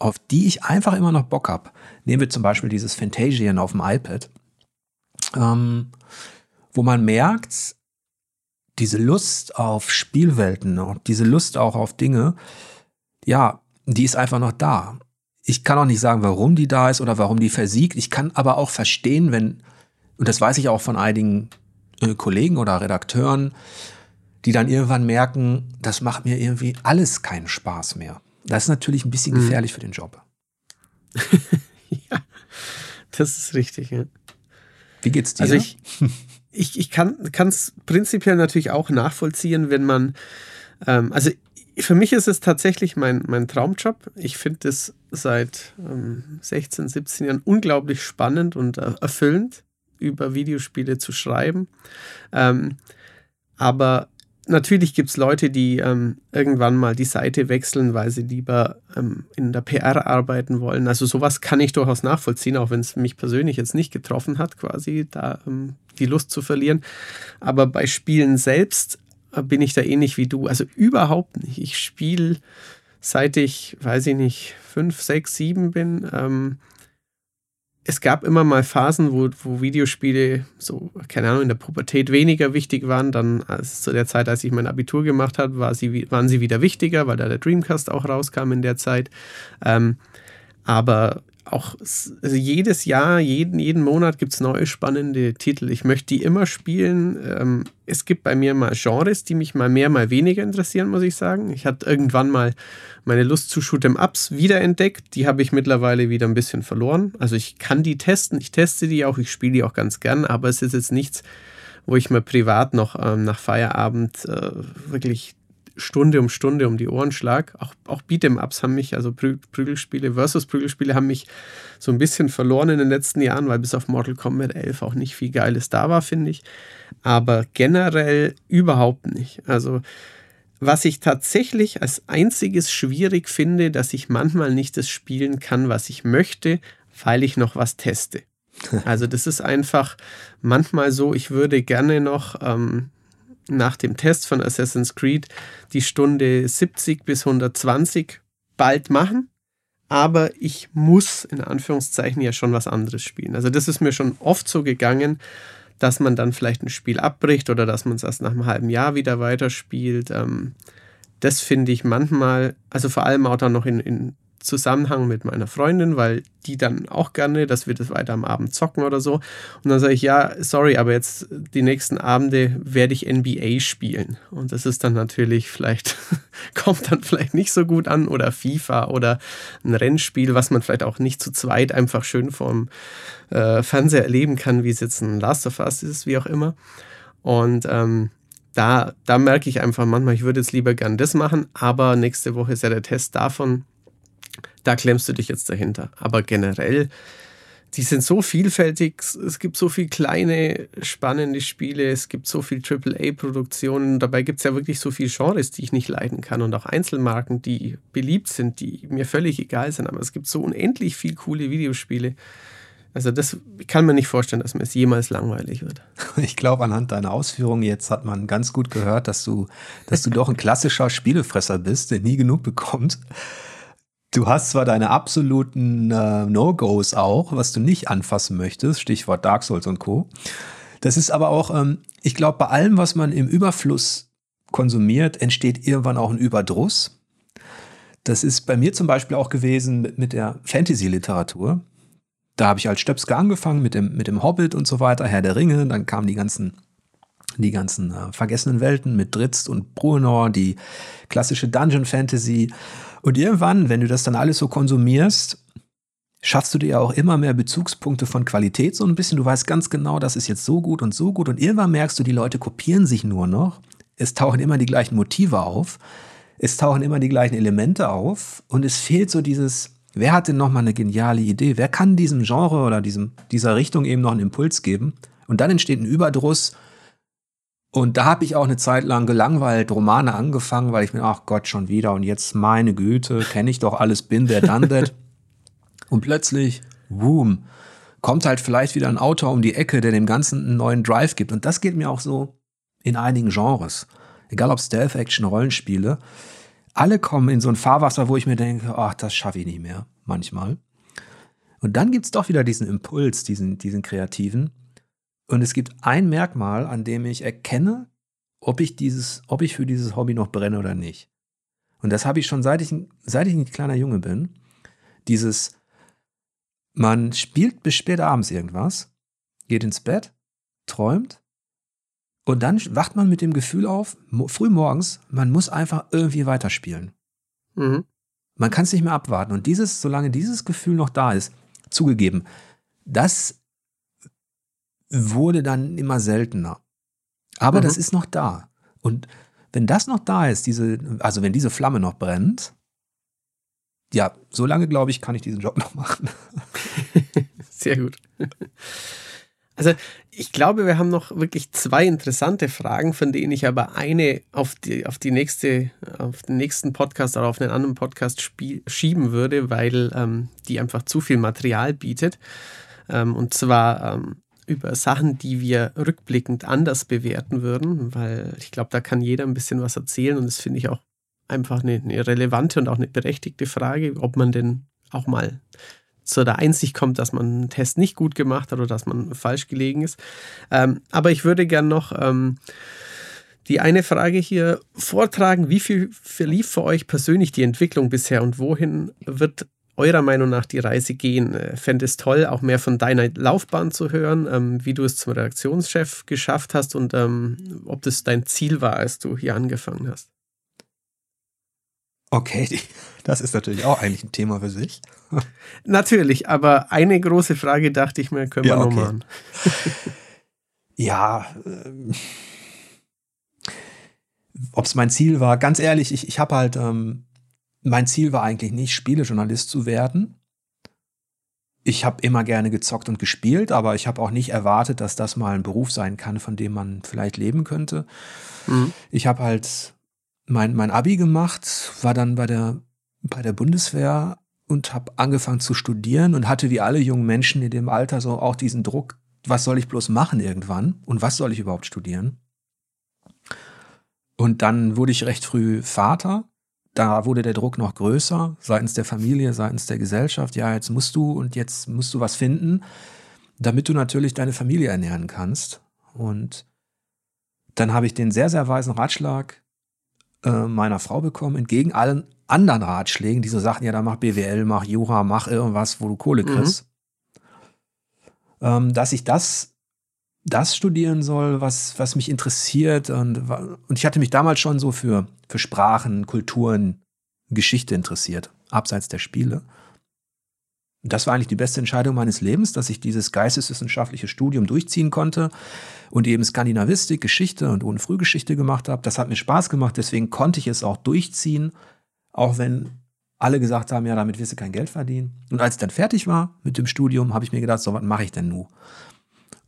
auf die ich einfach immer noch Bock habe. Nehmen wir zum Beispiel dieses Fantasian auf dem iPad, ähm, wo man merkt, diese Lust auf Spielwelten und diese Lust auch auf Dinge, ja, die ist einfach noch da. ich kann auch nicht sagen, warum die da ist oder warum die versiegt. Ich kann aber auch verstehen, wenn, und das weiß ich auch von einigen äh, Kollegen oder Redakteuren, die dann irgendwann merken, das macht mir irgendwie alles keinen Spaß mehr. Das ist natürlich ein bisschen mhm. gefährlich mhm. für den Job. ja, das ist richtig. Ja. Wie geht's dir? Also ich, ich, ich kann es prinzipiell natürlich auch nachvollziehen, wenn man, ähm, also für mich ist es tatsächlich mein, mein Traumjob. Ich finde es seit ähm, 16, 17 Jahren unglaublich spannend und äh, erfüllend, über Videospiele zu schreiben. Ähm, aber natürlich gibt es Leute, die ähm, irgendwann mal die Seite wechseln, weil sie lieber ähm, in der PR arbeiten wollen. Also sowas kann ich durchaus nachvollziehen, auch wenn es mich persönlich jetzt nicht getroffen hat, quasi da ähm, die Lust zu verlieren. Aber bei Spielen selbst äh, bin ich da ähnlich wie du. Also überhaupt nicht. Ich spiele seit ich, weiß ich nicht, fünf, sechs, sieben bin. Es gab immer mal Phasen, wo, wo Videospiele so, keine Ahnung, in der Pubertät weniger wichtig waren. Dann als zu der Zeit, als ich mein Abitur gemacht habe, war sie, waren sie wieder wichtiger, weil da der Dreamcast auch rauskam in der Zeit. Ähm, aber auch also jedes Jahr, jeden, jeden Monat gibt es neue spannende Titel. Ich möchte die immer spielen. Ähm, es gibt bei mir mal Genres, die mich mal mehr, mal weniger interessieren, muss ich sagen. Ich hatte irgendwann mal meine Lust zu Shoot'em Ups wiederentdeckt. Die habe ich mittlerweile wieder ein bisschen verloren. Also ich kann die testen, ich teste die auch, ich spiele die auch ganz gern, aber es ist jetzt nichts, wo ich mir privat noch ähm, nach Feierabend äh, wirklich Stunde um Stunde um die Ohren schlag. Auch, auch Beat'em-Ups haben mich, also Prü Prügelspiele versus Prügelspiele haben mich so ein bisschen verloren in den letzten Jahren, weil bis auf Mortal Kombat 11 auch nicht viel Geiles da war, finde ich. Aber generell überhaupt nicht. Also was ich tatsächlich als einziges schwierig finde, dass ich manchmal nicht das spielen kann, was ich möchte, weil ich noch was teste. Also das ist einfach manchmal so, ich würde gerne noch ähm, nach dem Test von Assassin's Creed die Stunde 70 bis 120 bald machen. Aber ich muss in Anführungszeichen ja schon was anderes spielen. Also das ist mir schon oft so gegangen, dass man dann vielleicht ein Spiel abbricht oder dass man es erst nach einem halben Jahr wieder weiterspielt. Ähm, das finde ich manchmal, also vor allem auch dann noch in, in Zusammenhang mit meiner Freundin, weil die dann auch gerne, dass wir das weiter am Abend zocken oder so. Und dann sage ich, ja, sorry, aber jetzt die nächsten Abende werde ich NBA spielen. Und das ist dann natürlich vielleicht, kommt dann vielleicht nicht so gut an oder FIFA oder ein Rennspiel, was man vielleicht auch nicht zu zweit einfach schön vorm äh, Fernseher erleben kann, wie es jetzt ein Last of Us ist, wie auch immer. Und ähm, da, da merke ich einfach manchmal, ich würde jetzt lieber gern das machen, aber nächste Woche ist ja der Test davon da klemmst du dich jetzt dahinter. Aber generell, die sind so vielfältig. Es gibt so viele kleine, spannende Spiele. Es gibt so viel AAA-Produktionen. Dabei gibt es ja wirklich so viele Genres, die ich nicht leiden kann. Und auch Einzelmarken, die beliebt sind, die mir völlig egal sind. Aber es gibt so unendlich viel coole Videospiele. Also das kann man nicht vorstellen, dass mir es jemals langweilig wird. Ich glaube, anhand deiner Ausführungen jetzt hat man ganz gut gehört, dass du, dass du doch ein klassischer Spielefresser bist, der nie genug bekommt. Du hast zwar deine absoluten äh, No-Gos auch, was du nicht anfassen möchtest, Stichwort Dark Souls und Co. Das ist aber auch, ähm, ich glaube, bei allem, was man im Überfluss konsumiert, entsteht irgendwann auch ein Überdruss. Das ist bei mir zum Beispiel auch gewesen mit, mit der Fantasy-Literatur. Da habe ich als Stöpske angefangen mit dem, mit dem Hobbit und so weiter, Herr der Ringe, dann kamen die ganzen die ganzen äh, vergessenen Welten mit Dritz und Bruenor, die klassische Dungeon Fantasy und irgendwann, wenn du das dann alles so konsumierst, schaffst du dir ja auch immer mehr Bezugspunkte von Qualität so ein bisschen. Du weißt ganz genau, das ist jetzt so gut und so gut. Und irgendwann merkst du, die Leute kopieren sich nur noch. Es tauchen immer die gleichen Motive auf. Es tauchen immer die gleichen Elemente auf. Und es fehlt so dieses, wer hat denn nochmal eine geniale Idee? Wer kann diesem Genre oder diesem, dieser Richtung eben noch einen Impuls geben? Und dann entsteht ein Überdruss und da habe ich auch eine Zeit lang gelangweilt Romane angefangen, weil ich mir, ach Gott, schon wieder und jetzt meine Güte, kenne ich doch alles, bin there, done that. und plötzlich, boom, kommt halt vielleicht wieder ein Autor um die Ecke, der dem Ganzen einen neuen Drive gibt. Und das geht mir auch so in einigen Genres. Egal ob Stealth-Action, Rollenspiele. Alle kommen in so ein Fahrwasser, wo ich mir denke, ach, das schaffe ich nicht mehr, manchmal. Und dann gibt's doch wieder diesen Impuls, diesen, diesen kreativen. Und es gibt ein Merkmal, an dem ich erkenne, ob ich dieses, ob ich für dieses Hobby noch brenne oder nicht. Und das habe ich schon seit ich, seit ich ein kleiner Junge bin. Dieses, man spielt bis spät abends irgendwas, geht ins Bett, träumt und dann wacht man mit dem Gefühl auf, früh morgens, man muss einfach irgendwie weiterspielen. Mhm. Man kann es nicht mehr abwarten. Und dieses, solange dieses Gefühl noch da ist, zugegeben, das wurde dann immer seltener. Aber mhm. das ist noch da. Und wenn das noch da ist, diese, also wenn diese Flamme noch brennt, ja, so lange, glaube ich, kann ich diesen Job noch machen. Sehr gut. Also ich glaube, wir haben noch wirklich zwei interessante Fragen, von denen ich aber eine auf die, auf die nächste, auf den nächsten Podcast oder auf einen anderen Podcast schieben würde, weil ähm, die einfach zu viel Material bietet. Ähm, und zwar ähm, über Sachen, die wir rückblickend anders bewerten würden, weil ich glaube, da kann jeder ein bisschen was erzählen und das finde ich auch einfach eine, eine relevante und auch eine berechtigte Frage, ob man denn auch mal zu der Einsicht kommt, dass man einen Test nicht gut gemacht hat oder dass man falsch gelegen ist. Ähm, aber ich würde gern noch ähm, die eine Frage hier vortragen. Wie viel verlief für euch persönlich die Entwicklung bisher und wohin wird eurer Meinung nach die Reise gehen? Äh, fände es toll, auch mehr von deiner Laufbahn zu hören, ähm, wie du es zum Redaktionschef geschafft hast und ähm, ob das dein Ziel war, als du hier angefangen hast. Okay, das ist natürlich auch eigentlich ein Thema für sich. natürlich, aber eine große Frage dachte ich mir, können wir ja, okay. noch machen. ja, ähm, ob es mein Ziel war, ganz ehrlich, ich, ich habe halt, ähm, mein Ziel war eigentlich nicht, Spielejournalist zu werden. Ich habe immer gerne gezockt und gespielt, aber ich habe auch nicht erwartet, dass das mal ein Beruf sein kann, von dem man vielleicht leben könnte. Mhm. Ich habe halt mein, mein Abi gemacht, war dann bei der, bei der Bundeswehr und habe angefangen zu studieren und hatte wie alle jungen Menschen in dem Alter so auch diesen Druck, was soll ich bloß machen irgendwann und was soll ich überhaupt studieren? Und dann wurde ich recht früh Vater. Da wurde der Druck noch größer, seitens der Familie, seitens der Gesellschaft. Ja, jetzt musst du und jetzt musst du was finden, damit du natürlich deine Familie ernähren kannst. Und dann habe ich den sehr, sehr weisen Ratschlag äh, meiner Frau bekommen, entgegen allen anderen Ratschlägen, die so sagten, ja, dann mach BWL, mach Jura, mach irgendwas, wo du Kohle mhm. kriegst. Mhm. Ähm, dass ich das, das studieren soll, was, was mich interessiert. Und, und ich hatte mich damals schon so für, für Sprachen, Kulturen, Geschichte interessiert, abseits der Spiele. Das war eigentlich die beste Entscheidung meines Lebens, dass ich dieses geisteswissenschaftliche Studium durchziehen konnte und eben Skandinavistik, Geschichte und ohne Frühgeschichte gemacht habe. Das hat mir Spaß gemacht, deswegen konnte ich es auch durchziehen, auch wenn alle gesagt haben, ja, damit wirst du kein Geld verdienen. Und als ich dann fertig war mit dem Studium, habe ich mir gedacht, so, was mache ich denn nun?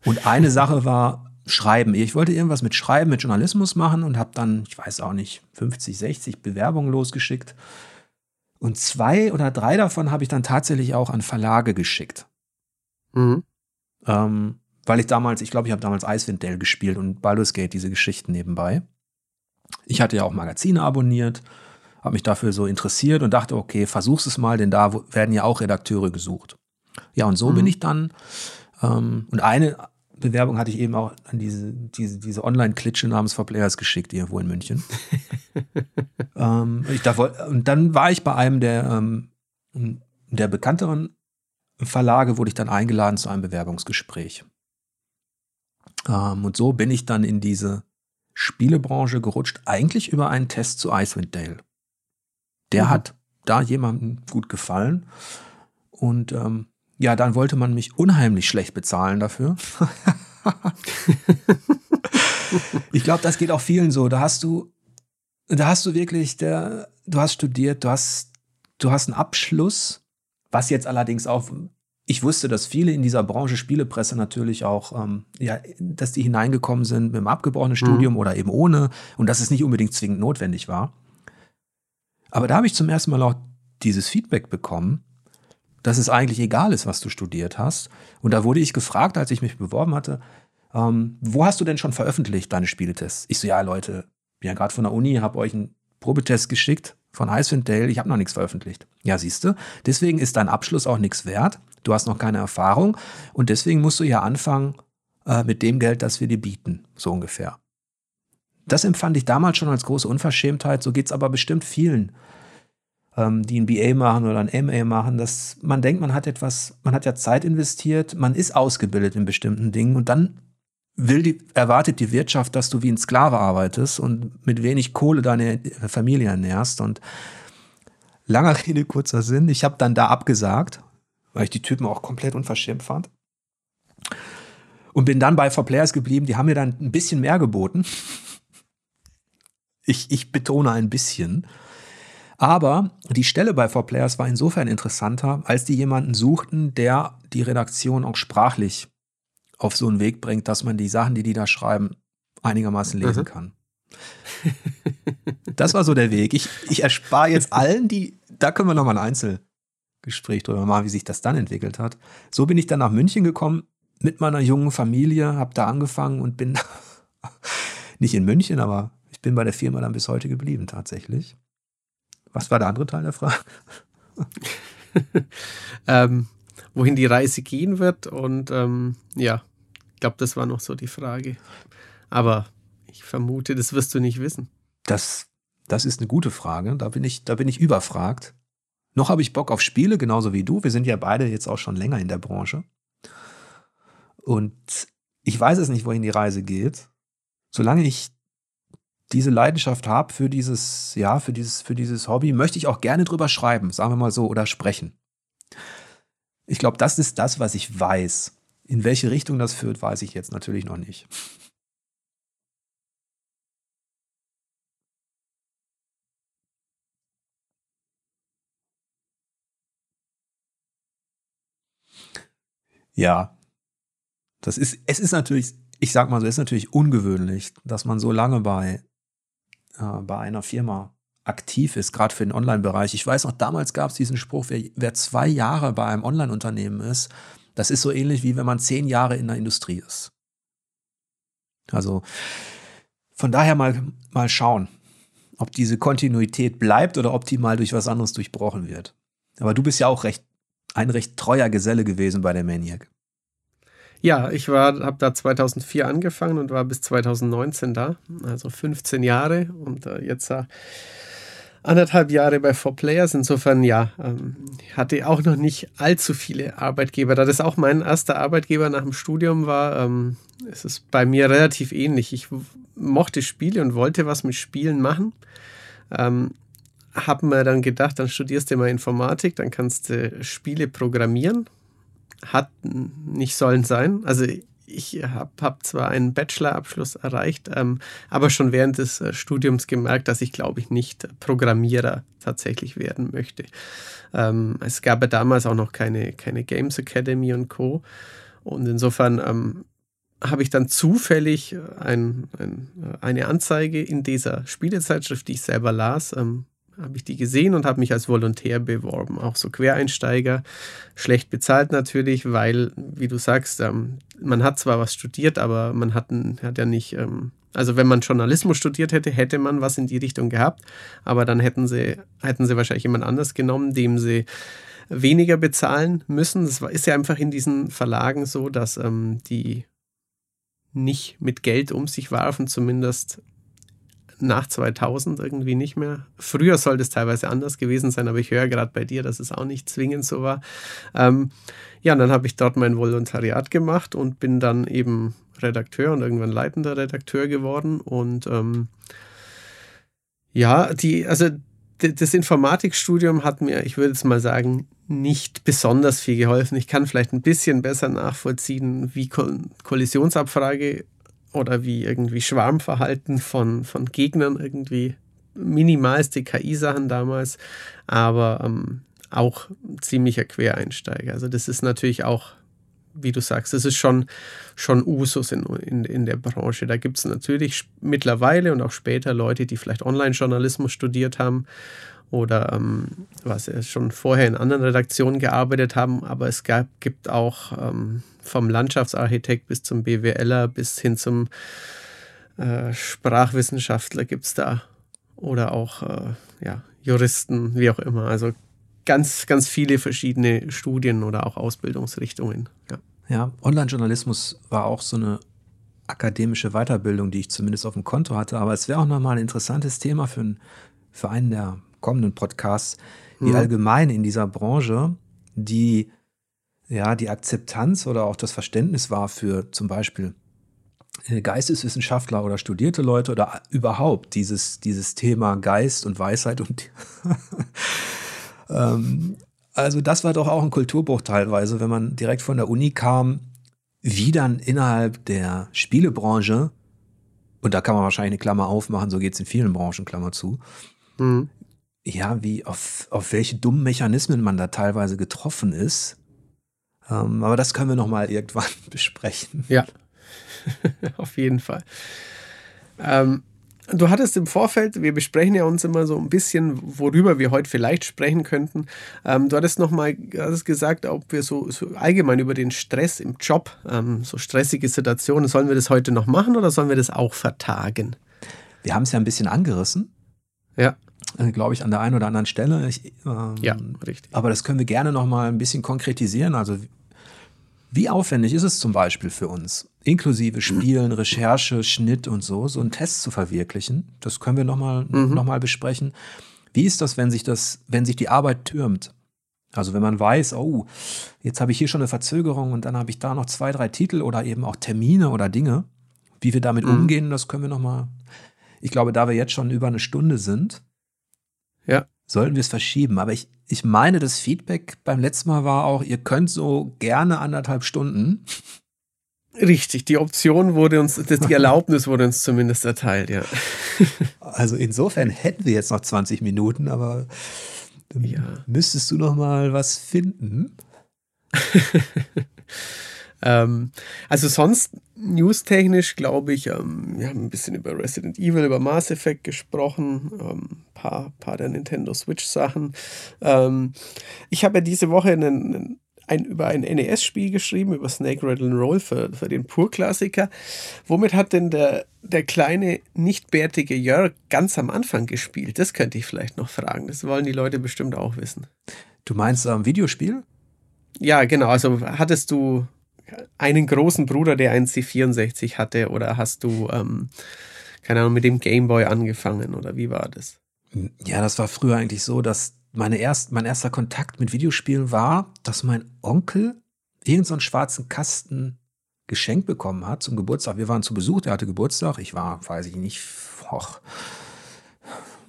Und eine Sache war Schreiben. Ich wollte irgendwas mit Schreiben, mit Journalismus machen und habe dann, ich weiß auch nicht, 50, 60 Bewerbungen losgeschickt und zwei oder drei davon habe ich dann tatsächlich auch an Verlage geschickt. Mhm. Ähm, weil ich damals, ich glaube, ich habe damals Icewind Dale gespielt und Baldur's Gate, diese Geschichten nebenbei. Ich hatte ja auch Magazine abonniert, habe mich dafür so interessiert und dachte, okay, versuch's es mal, denn da werden ja auch Redakteure gesucht. Ja, und so mhm. bin ich dann. Ähm, und eine Bewerbung hatte ich eben auch an diese, diese, diese Online-Klitsche namens For Players geschickt, irgendwo in München. ähm, ich da, und dann war ich bei einem der, ähm, der bekannteren Verlage, wurde ich dann eingeladen zu einem Bewerbungsgespräch. Ähm, und so bin ich dann in diese Spielebranche gerutscht, eigentlich über einen Test zu Icewind Dale. Der mhm. hat da jemandem gut gefallen. Und ähm, ja, dann wollte man mich unheimlich schlecht bezahlen dafür. ich glaube, das geht auch vielen so. Da hast du, da hast du wirklich, der, du hast studiert, du hast, du hast einen Abschluss, was jetzt allerdings auch, ich wusste, dass viele in dieser Branche Spielepresse natürlich auch, ähm, ja, dass die hineingekommen sind mit einem abgebrochenen mhm. Studium oder eben ohne und dass es nicht unbedingt zwingend notwendig war. Aber da habe ich zum ersten Mal auch dieses Feedback bekommen, dass es eigentlich egal ist, was du studiert hast. Und da wurde ich gefragt, als ich mich beworben hatte, ähm, wo hast du denn schon veröffentlicht, deine Spieletests? Ich so, ja, Leute, bin ja gerade von der Uni, habe euch einen Probetest geschickt von Icewind Dale, ich habe noch nichts veröffentlicht. Ja, siehst du, deswegen ist dein Abschluss auch nichts wert. Du hast noch keine Erfahrung und deswegen musst du ja anfangen äh, mit dem Geld, das wir dir bieten, so ungefähr. Das empfand ich damals schon als große Unverschämtheit, so geht es aber bestimmt vielen ähm, die ein BA machen oder ein MA machen, dass man denkt, man hat etwas, man hat ja Zeit investiert, man ist ausgebildet in bestimmten Dingen und dann will die, erwartet die Wirtschaft, dass du wie ein Sklave arbeitest und mit wenig Kohle deine Familie ernährst. Und langer Rede, kurzer Sinn, ich habe dann da abgesagt, weil ich die Typen auch komplett unverschämt fand. Und bin dann bei For Players geblieben, die haben mir dann ein bisschen mehr geboten. Ich, ich betone ein bisschen. Aber die Stelle bei 4Players war insofern interessanter, als die jemanden suchten, der die Redaktion auch sprachlich auf so einen Weg bringt, dass man die Sachen, die die da schreiben, einigermaßen lesen mhm. kann. Das war so der Weg. Ich, ich erspare jetzt allen, die, da können wir nochmal ein Einzelgespräch drüber machen, wie sich das dann entwickelt hat. So bin ich dann nach München gekommen mit meiner jungen Familie, habe da angefangen und bin nicht in München, aber ich bin bei der Firma dann bis heute geblieben tatsächlich. Was war der andere Teil der Frage? ähm, wohin die Reise gehen wird und ähm, ja, ich glaube, das war noch so die Frage. Aber ich vermute, das wirst du nicht wissen. Das, das ist eine gute Frage. Da bin ich, da bin ich überfragt. Noch habe ich Bock auf Spiele, genauso wie du. Wir sind ja beide jetzt auch schon länger in der Branche. Und ich weiß es nicht, wohin die Reise geht. Solange ich diese Leidenschaft habe für dieses, ja, für dieses, für dieses Hobby, möchte ich auch gerne drüber schreiben, sagen wir mal so, oder sprechen. Ich glaube, das ist das, was ich weiß. In welche Richtung das führt, weiß ich jetzt natürlich noch nicht. Ja, das ist, es ist natürlich, ich sag mal so, es ist natürlich ungewöhnlich, dass man so lange bei äh, bei einer Firma aktiv ist, gerade für den Online-Bereich. Ich weiß noch, damals gab es diesen Spruch, wer, wer zwei Jahre bei einem Online-Unternehmen ist, das ist so ähnlich wie wenn man zehn Jahre in der Industrie ist. Also von daher mal, mal schauen, ob diese Kontinuität bleibt oder ob die mal durch was anderes durchbrochen wird. Aber du bist ja auch recht, ein recht treuer Geselle gewesen bei der Maniac. Ja, ich habe da 2004 angefangen und war bis 2019 da, also 15 Jahre und äh, jetzt äh, anderthalb Jahre bei 4Players. Insofern, ja, ähm, hatte auch noch nicht allzu viele Arbeitgeber. Da das auch mein erster Arbeitgeber nach dem Studium war, ähm, ist es bei mir relativ ähnlich. Ich mochte Spiele und wollte was mit Spielen machen. Ähm, habe mir dann gedacht, dann studierst du mal Informatik, dann kannst du Spiele programmieren hat nicht sollen sein. Also ich habe hab zwar einen Bachelorabschluss erreicht, ähm, aber schon während des äh, Studiums gemerkt, dass ich, glaube ich, nicht Programmierer tatsächlich werden möchte. Ähm, es gab ja damals auch noch keine, keine Games Academy und Co. Und insofern ähm, habe ich dann zufällig ein, ein, eine Anzeige in dieser Spielezeitschrift, die ich selber las, ähm, habe ich die gesehen und habe mich als Volontär beworben. Auch so Quereinsteiger, schlecht bezahlt natürlich, weil, wie du sagst, ähm, man hat zwar was studiert, aber man hat, hat ja nicht, ähm, also wenn man Journalismus studiert hätte, hätte man was in die Richtung gehabt, aber dann hätten sie, hätten sie wahrscheinlich jemand anders genommen, dem sie weniger bezahlen müssen. Das ist ja einfach in diesen Verlagen so, dass ähm, die nicht mit Geld um sich warfen, zumindest nach 2000 irgendwie nicht mehr. Früher sollte es teilweise anders gewesen sein, aber ich höre gerade bei dir, dass es auch nicht zwingend so war. Ähm, ja, und dann habe ich dort mein Volontariat gemacht und bin dann eben Redakteur und irgendwann leitender Redakteur geworden. Und ähm, ja, die, also das Informatikstudium hat mir, ich würde jetzt mal sagen, nicht besonders viel geholfen. Ich kann vielleicht ein bisschen besser nachvollziehen, wie Kollisionsabfrage oder wie irgendwie Schwarmverhalten von, von Gegnern irgendwie minimalste KI-Sachen damals, aber ähm, auch ziemlicher Quereinsteiger. Also das ist natürlich auch, wie du sagst, das ist schon, schon Usus in, in, in der Branche. Da gibt es natürlich mittlerweile und auch später Leute, die vielleicht Online-Journalismus studiert haben oder ähm, was schon vorher in anderen Redaktionen gearbeitet haben, aber es gab, gibt auch ähm, vom Landschaftsarchitekt bis zum BWLer bis hin zum äh, Sprachwissenschaftler gibt es da oder auch äh, ja, Juristen, wie auch immer. Also ganz, ganz viele verschiedene Studien oder auch Ausbildungsrichtungen. Ja, ja Online-Journalismus war auch so eine akademische Weiterbildung, die ich zumindest auf dem Konto hatte, aber es wäre auch nochmal ein interessantes Thema für, für einen der kommenden Podcasts, wie mhm. allgemein in dieser Branche die, ja, die Akzeptanz oder auch das Verständnis war für zum Beispiel äh, Geisteswissenschaftler oder studierte Leute oder überhaupt dieses, dieses Thema Geist und Weisheit und ähm, also das war doch auch ein Kulturbruch teilweise, wenn man direkt von der Uni kam, wie dann innerhalb der Spielebranche, und da kann man wahrscheinlich eine Klammer aufmachen, so geht es in vielen Branchen, Klammer zu, mhm. Ja, wie auf, auf welche dummen Mechanismen man da teilweise getroffen ist. Ähm, aber das können wir nochmal irgendwann besprechen. Ja, auf jeden Fall. Ähm, du hattest im Vorfeld, wir besprechen ja uns immer so ein bisschen, worüber wir heute vielleicht sprechen könnten. Ähm, du hattest nochmal gesagt, ob wir so, so, allgemein über den Stress im Job, ähm, so stressige Situationen, sollen wir das heute noch machen oder sollen wir das auch vertagen? Wir haben es ja ein bisschen angerissen. Ja. Äh, Glaube ich, an der einen oder anderen Stelle. Ich, ähm, ja, richtig. Aber das können wir gerne nochmal ein bisschen konkretisieren. Also, wie aufwendig ist es zum Beispiel für uns, inklusive Spielen, Recherche, Schnitt und so, so einen Test zu verwirklichen. Das können wir nochmal mhm. noch besprechen. Wie ist das, wenn sich das, wenn sich die Arbeit türmt? Also wenn man weiß, oh, jetzt habe ich hier schon eine Verzögerung und dann habe ich da noch zwei, drei Titel oder eben auch Termine oder Dinge. Wie wir damit mhm. umgehen, das können wir nochmal. Ich glaube, da wir jetzt schon über eine Stunde sind, ja. sollten wir es verschieben. Aber ich, ich meine, das Feedback beim letzten Mal war auch, ihr könnt so gerne anderthalb Stunden. Richtig, die Option wurde uns, die Erlaubnis wurde uns zumindest erteilt, ja. Also insofern hätten wir jetzt noch 20 Minuten, aber ja. müsstest du noch mal was finden. ähm, also sonst newstechnisch glaube ich, ähm, wir haben ein bisschen über Resident Evil, über Mass Effect gesprochen, ähm, paar, paar der Nintendo Switch Sachen. Ähm, ich habe ja diese Woche einen, einen ein, über ein NES-Spiel geschrieben, über Snake Rattle and Roll für, für den Pur-Klassiker. Womit hat denn der, der kleine, nicht bärtige Jörg ganz am Anfang gespielt? Das könnte ich vielleicht noch fragen. Das wollen die Leute bestimmt auch wissen. Du meinst am ähm, Videospiel? Ja, genau. Also hattest du einen großen Bruder, der einen C64 hatte, oder hast du, ähm, keine Ahnung, mit dem Gameboy angefangen, oder wie war das? Ja, das war früher eigentlich so, dass meine erst, mein erster Kontakt mit Videospielen war, dass mein Onkel irgendeinen so schwarzen Kasten geschenkt bekommen hat zum Geburtstag. Wir waren zu Besuch, der hatte Geburtstag. Ich war, weiß ich nicht, och,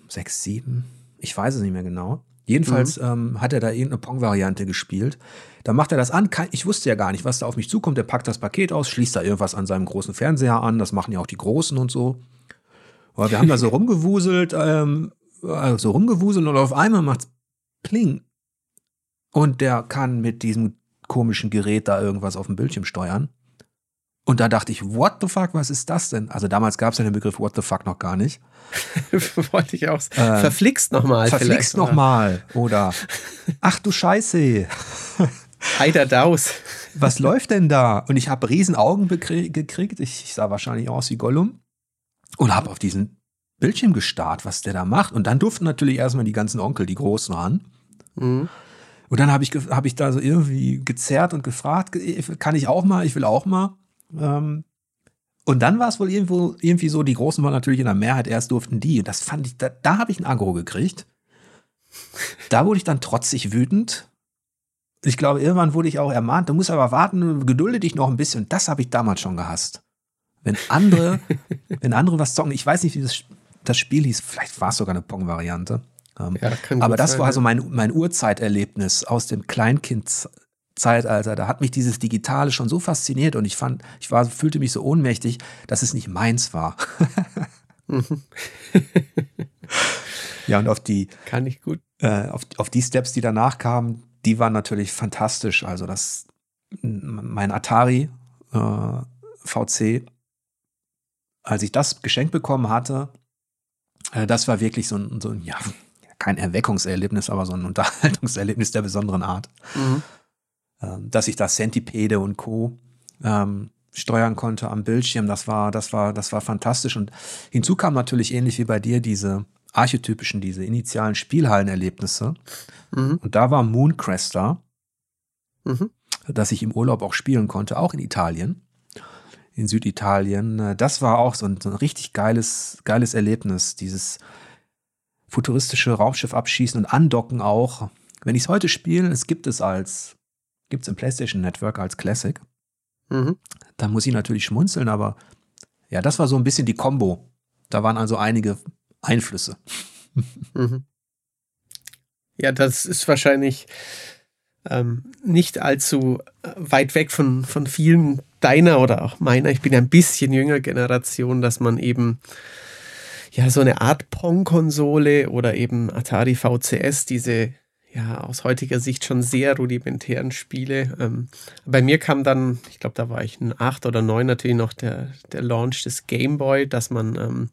sechs, sieben, ich weiß es nicht mehr genau. Jedenfalls mhm. ähm, hat er da irgendeine Pong-Variante gespielt. Da macht er das an. Ich wusste ja gar nicht, was da auf mich zukommt. Er packt das Paket aus, schließt da irgendwas an seinem großen Fernseher an. Das machen ja auch die Großen und so. Aber wir haben da so rumgewuselt, ähm, so rumgewuselt und auf einmal macht's Pling. Und der kann mit diesem komischen Gerät da irgendwas auf dem Bildschirm steuern. Und da dachte ich, what the fuck, was ist das denn? Also damals gab es ja den Begriff what the fuck noch gar nicht. Wollte ich auch. Äh, verflixt nochmal. Verflixt nochmal. Oder ach du Scheiße. Heider Daus. Was läuft denn da? Und ich habe riesen Augen gekriegt. Ich, ich, sah wahrscheinlich aus wie Gollum. Und habe auf diesen Bildschirm gestarrt, was der da macht. Und dann durften natürlich erstmal die ganzen Onkel, die Großen ran. Mhm. Und dann habe ich, hab ich da so irgendwie gezerrt und gefragt, kann ich auch mal, ich will auch mal. Ähm, und dann war es wohl irgendwo, irgendwie so, die Großen waren natürlich in der Mehrheit, erst durften die. Und das fand ich, da, da habe ich ein Agro gekriegt. Da wurde ich dann trotzig wütend. Ich glaube, irgendwann wurde ich auch ermahnt, du musst aber warten, gedulde dich noch ein bisschen. Und das habe ich damals schon gehasst. Wenn andere, wenn andere was zocken, ich weiß nicht, wie das das Spiel hieß, vielleicht war es sogar eine Pong-Variante. Ähm, ja, aber das sein, war also mein, mein Urzeiterlebnis aus dem Kleinkindzeitalter. Da hat mich dieses Digitale schon so fasziniert und ich fand, ich war, fühlte mich so ohnmächtig, dass es nicht meins war. ja, und auf die. Kann ich gut. Äh, auf, auf die Steps, die danach kamen, die waren natürlich fantastisch. Also das, mein Atari äh, VC, als ich das geschenkt bekommen hatte, äh, das war wirklich so ein, so ein, ja, kein Erweckungserlebnis, aber so ein Unterhaltungserlebnis der besonderen Art. Mhm. Ähm, dass ich da Centipede und Co. Ähm, steuern konnte am Bildschirm, das war, das war, das war fantastisch. Und hinzu kam natürlich ähnlich wie bei dir diese archetypischen, diese initialen Spielhallenerlebnisse. Mhm. Und da war Mooncrester, mhm. dass ich im Urlaub auch spielen konnte, auch in Italien in Süditalien. Äh, das war auch so ein, so ein richtig geiles, geiles Erlebnis. Dieses futuristische Raumschiff abschießen und andocken auch. Wenn ich es heute spiele, es gibt es als, gibt es im PlayStation Network als Classic. Mhm. Da muss ich natürlich schmunzeln, aber ja, das war so ein bisschen die Combo. Da waren also einige Einflüsse. Mhm. Ja, das ist wahrscheinlich ähm, nicht allzu äh, weit weg von, von vielen deiner oder auch meiner, ich bin ein bisschen jünger Generation, dass man eben ja so eine Art Pong-Konsole oder eben Atari VCS, diese ja aus heutiger Sicht schon sehr rudimentären Spiele. Ähm, bei mir kam dann, ich glaube, da war ich ein acht oder neun natürlich noch der, der Launch des Game Boy, dass man ähm,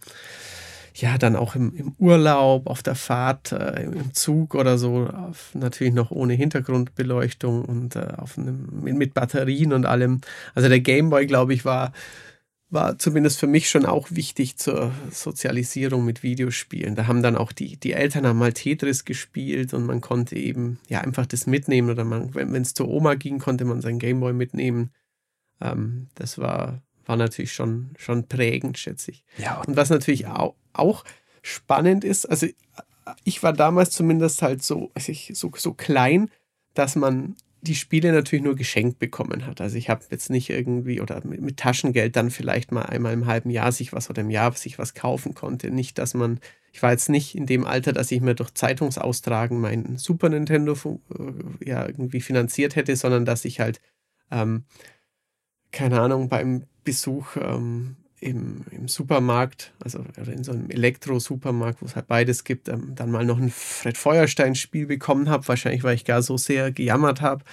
ja, dann auch im, im Urlaub, auf der Fahrt, äh, im Zug oder so, auf, natürlich noch ohne Hintergrundbeleuchtung und äh, auf einem, mit, Batterien und allem. Also der Gameboy, glaube ich, war, war zumindest für mich schon auch wichtig zur Sozialisierung mit Videospielen. Da haben dann auch die, die Eltern haben mal Tetris gespielt und man konnte eben ja einfach das mitnehmen oder man, wenn es zur Oma ging, konnte man sein Gameboy mitnehmen. Ähm, das war, war natürlich schon, schon prägend, schätze ich. Ja, und was natürlich auch, auch spannend ist, also ich war damals zumindest halt so, also ich, so, so klein, dass man die Spiele natürlich nur geschenkt bekommen hat. Also ich habe jetzt nicht irgendwie oder mit, mit, Taschengeld dann vielleicht mal einmal im halben Jahr sich was oder im Jahr sich was kaufen konnte. Nicht, dass man, ich war jetzt nicht in dem Alter, dass ich mir durch Zeitungsaustragen mein Super Nintendo äh, ja irgendwie finanziert hätte, sondern dass ich halt, ähm, keine Ahnung, beim Besuch ähm, im, im Supermarkt, also in so einem Elektro-Supermarkt, wo es halt beides gibt, ähm, dann mal noch ein Fred Feuerstein-Spiel bekommen habe. Wahrscheinlich, weil ich gar so sehr gejammert habe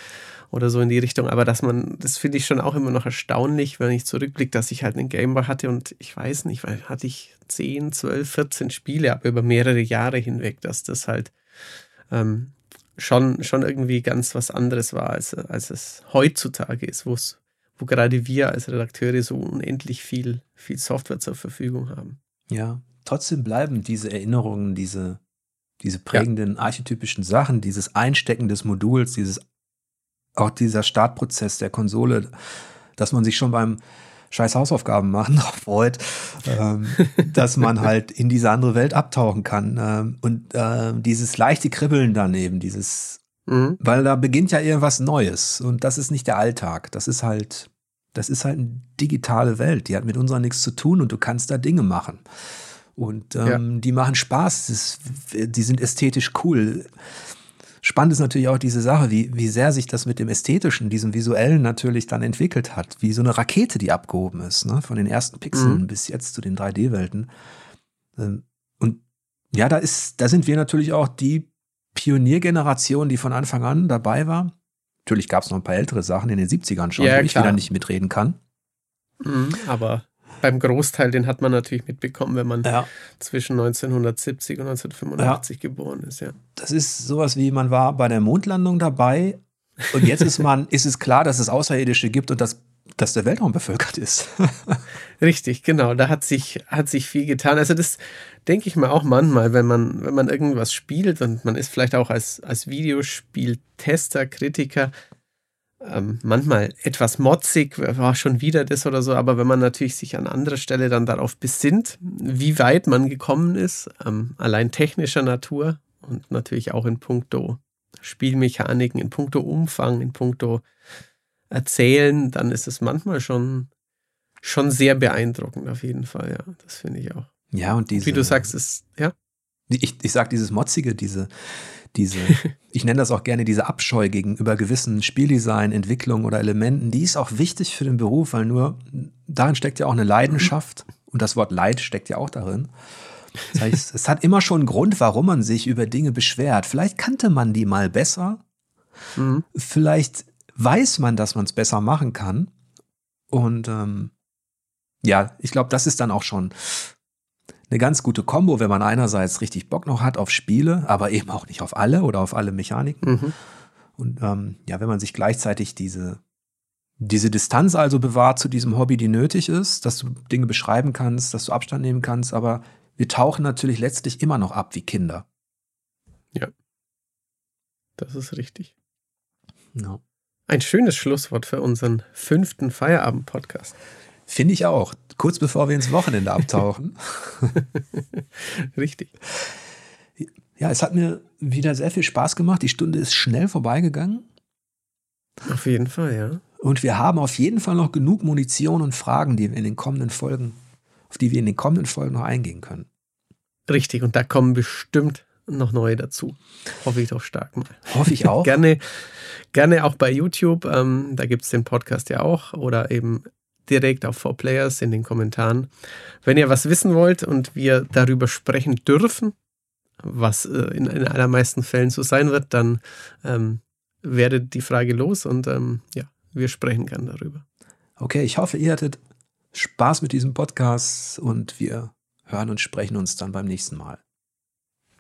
oder so in die Richtung. Aber dass man, das finde ich schon auch immer noch erstaunlich, wenn ich zurückblicke, dass ich halt einen Gameboy hatte und ich weiß nicht, weil hatte ich 10, 12, 14 Spiele, aber über mehrere Jahre hinweg, dass das halt ähm, schon, schon irgendwie ganz was anderes war, als, als es heutzutage ist, wo es wo gerade wir als Redakteure so unendlich viel, viel Software zur Verfügung haben. Ja, trotzdem bleiben diese Erinnerungen, diese, diese prägenden ja. archetypischen Sachen, dieses Einstecken des Moduls, dieses, auch dieser Startprozess der Konsole, dass man sich schon beim scheiß Hausaufgaben machen darauf freut, ähm, dass man halt in diese andere Welt abtauchen kann. Ähm, und äh, dieses leichte Kribbeln daneben, dieses Mhm. Weil da beginnt ja irgendwas Neues und das ist nicht der Alltag. Das ist halt, das ist halt eine digitale Welt. Die hat mit unserer nichts zu tun und du kannst da Dinge machen. Und ähm, ja. die machen Spaß, ist, die sind ästhetisch cool. Spannend ist natürlich auch diese Sache, wie, wie sehr sich das mit dem Ästhetischen, diesem Visuellen natürlich dann entwickelt hat. Wie so eine Rakete, die abgehoben ist, ne? von den ersten Pixeln mhm. bis jetzt zu den 3D-Welten. Ähm, und ja, da ist, da sind wir natürlich auch die Pioniergeneration, die von Anfang an dabei war. Natürlich gab es noch ein paar ältere Sachen in den 70ern schon, ja, wo ich wieder nicht mitreden kann. Mhm, aber beim Großteil, den hat man natürlich mitbekommen, wenn man ja. zwischen 1970 und 1985 ja. geboren ist, ja. Das ist sowas wie, man war bei der Mondlandung dabei und jetzt ist man, ist es klar, dass es Außerirdische gibt und dass dass der Weltraum bevölkert ist. Richtig, genau. Da hat sich, hat sich viel getan. Also das denke ich mir auch manchmal, wenn man, wenn man irgendwas spielt und man ist vielleicht auch als, als Videospieltester, Kritiker, ähm, manchmal etwas motzig, war schon wieder das oder so, aber wenn man natürlich sich an anderer Stelle dann darauf besinnt, wie weit man gekommen ist, ähm, allein technischer Natur und natürlich auch in puncto Spielmechaniken, in puncto Umfang, in puncto erzählen, dann ist es manchmal schon, schon sehr beeindruckend, auf jeden Fall, ja. Das finde ich auch. Ja, und diese. Wie du sagst, ist, ja. Ich, ich sag dieses Motzige, diese, diese, ich nenne das auch gerne diese Abscheu gegenüber gewissen Spieldesign, Entwicklungen oder Elementen, die ist auch wichtig für den Beruf, weil nur darin steckt ja auch eine Leidenschaft und das Wort Leid steckt ja auch darin. Das heißt, es hat immer schon einen Grund, warum man sich über Dinge beschwert. Vielleicht kannte man die mal besser. Mhm. Vielleicht weiß man, dass man es besser machen kann. Und ähm, ja, ich glaube, das ist dann auch schon eine ganz gute Kombo, wenn man einerseits richtig Bock noch hat auf Spiele, aber eben auch nicht auf alle oder auf alle Mechaniken. Mhm. Und ähm, ja, wenn man sich gleichzeitig diese, diese Distanz also bewahrt zu diesem Hobby, die nötig ist, dass du Dinge beschreiben kannst, dass du Abstand nehmen kannst, aber wir tauchen natürlich letztlich immer noch ab wie Kinder. Ja. Das ist richtig. Ja. Ein schönes Schlusswort für unseren fünften Feierabend-Podcast. Finde ich auch. Kurz bevor wir ins Wochenende abtauchen. Richtig. Ja, es hat mir wieder sehr viel Spaß gemacht. Die Stunde ist schnell vorbeigegangen. Auf jeden Fall, ja. Und wir haben auf jeden Fall noch genug Munition und Fragen, die wir in den kommenden Folgen, auf die wir in den kommenden Folgen noch eingehen können. Richtig, und da kommen bestimmt noch neue dazu. Hoffe ich doch stark mal. Hoffe ich auch. gerne, gerne auch bei YouTube. Ähm, da gibt es den Podcast ja auch. Oder eben direkt auf 4Players in den Kommentaren. Wenn ihr was wissen wollt und wir darüber sprechen dürfen, was äh, in, in allermeisten Fällen so sein wird, dann ähm, werdet die Frage los und ähm, ja, wir sprechen gern darüber. Okay, ich hoffe, ihr hattet Spaß mit diesem Podcast und wir hören und sprechen uns dann beim nächsten Mal.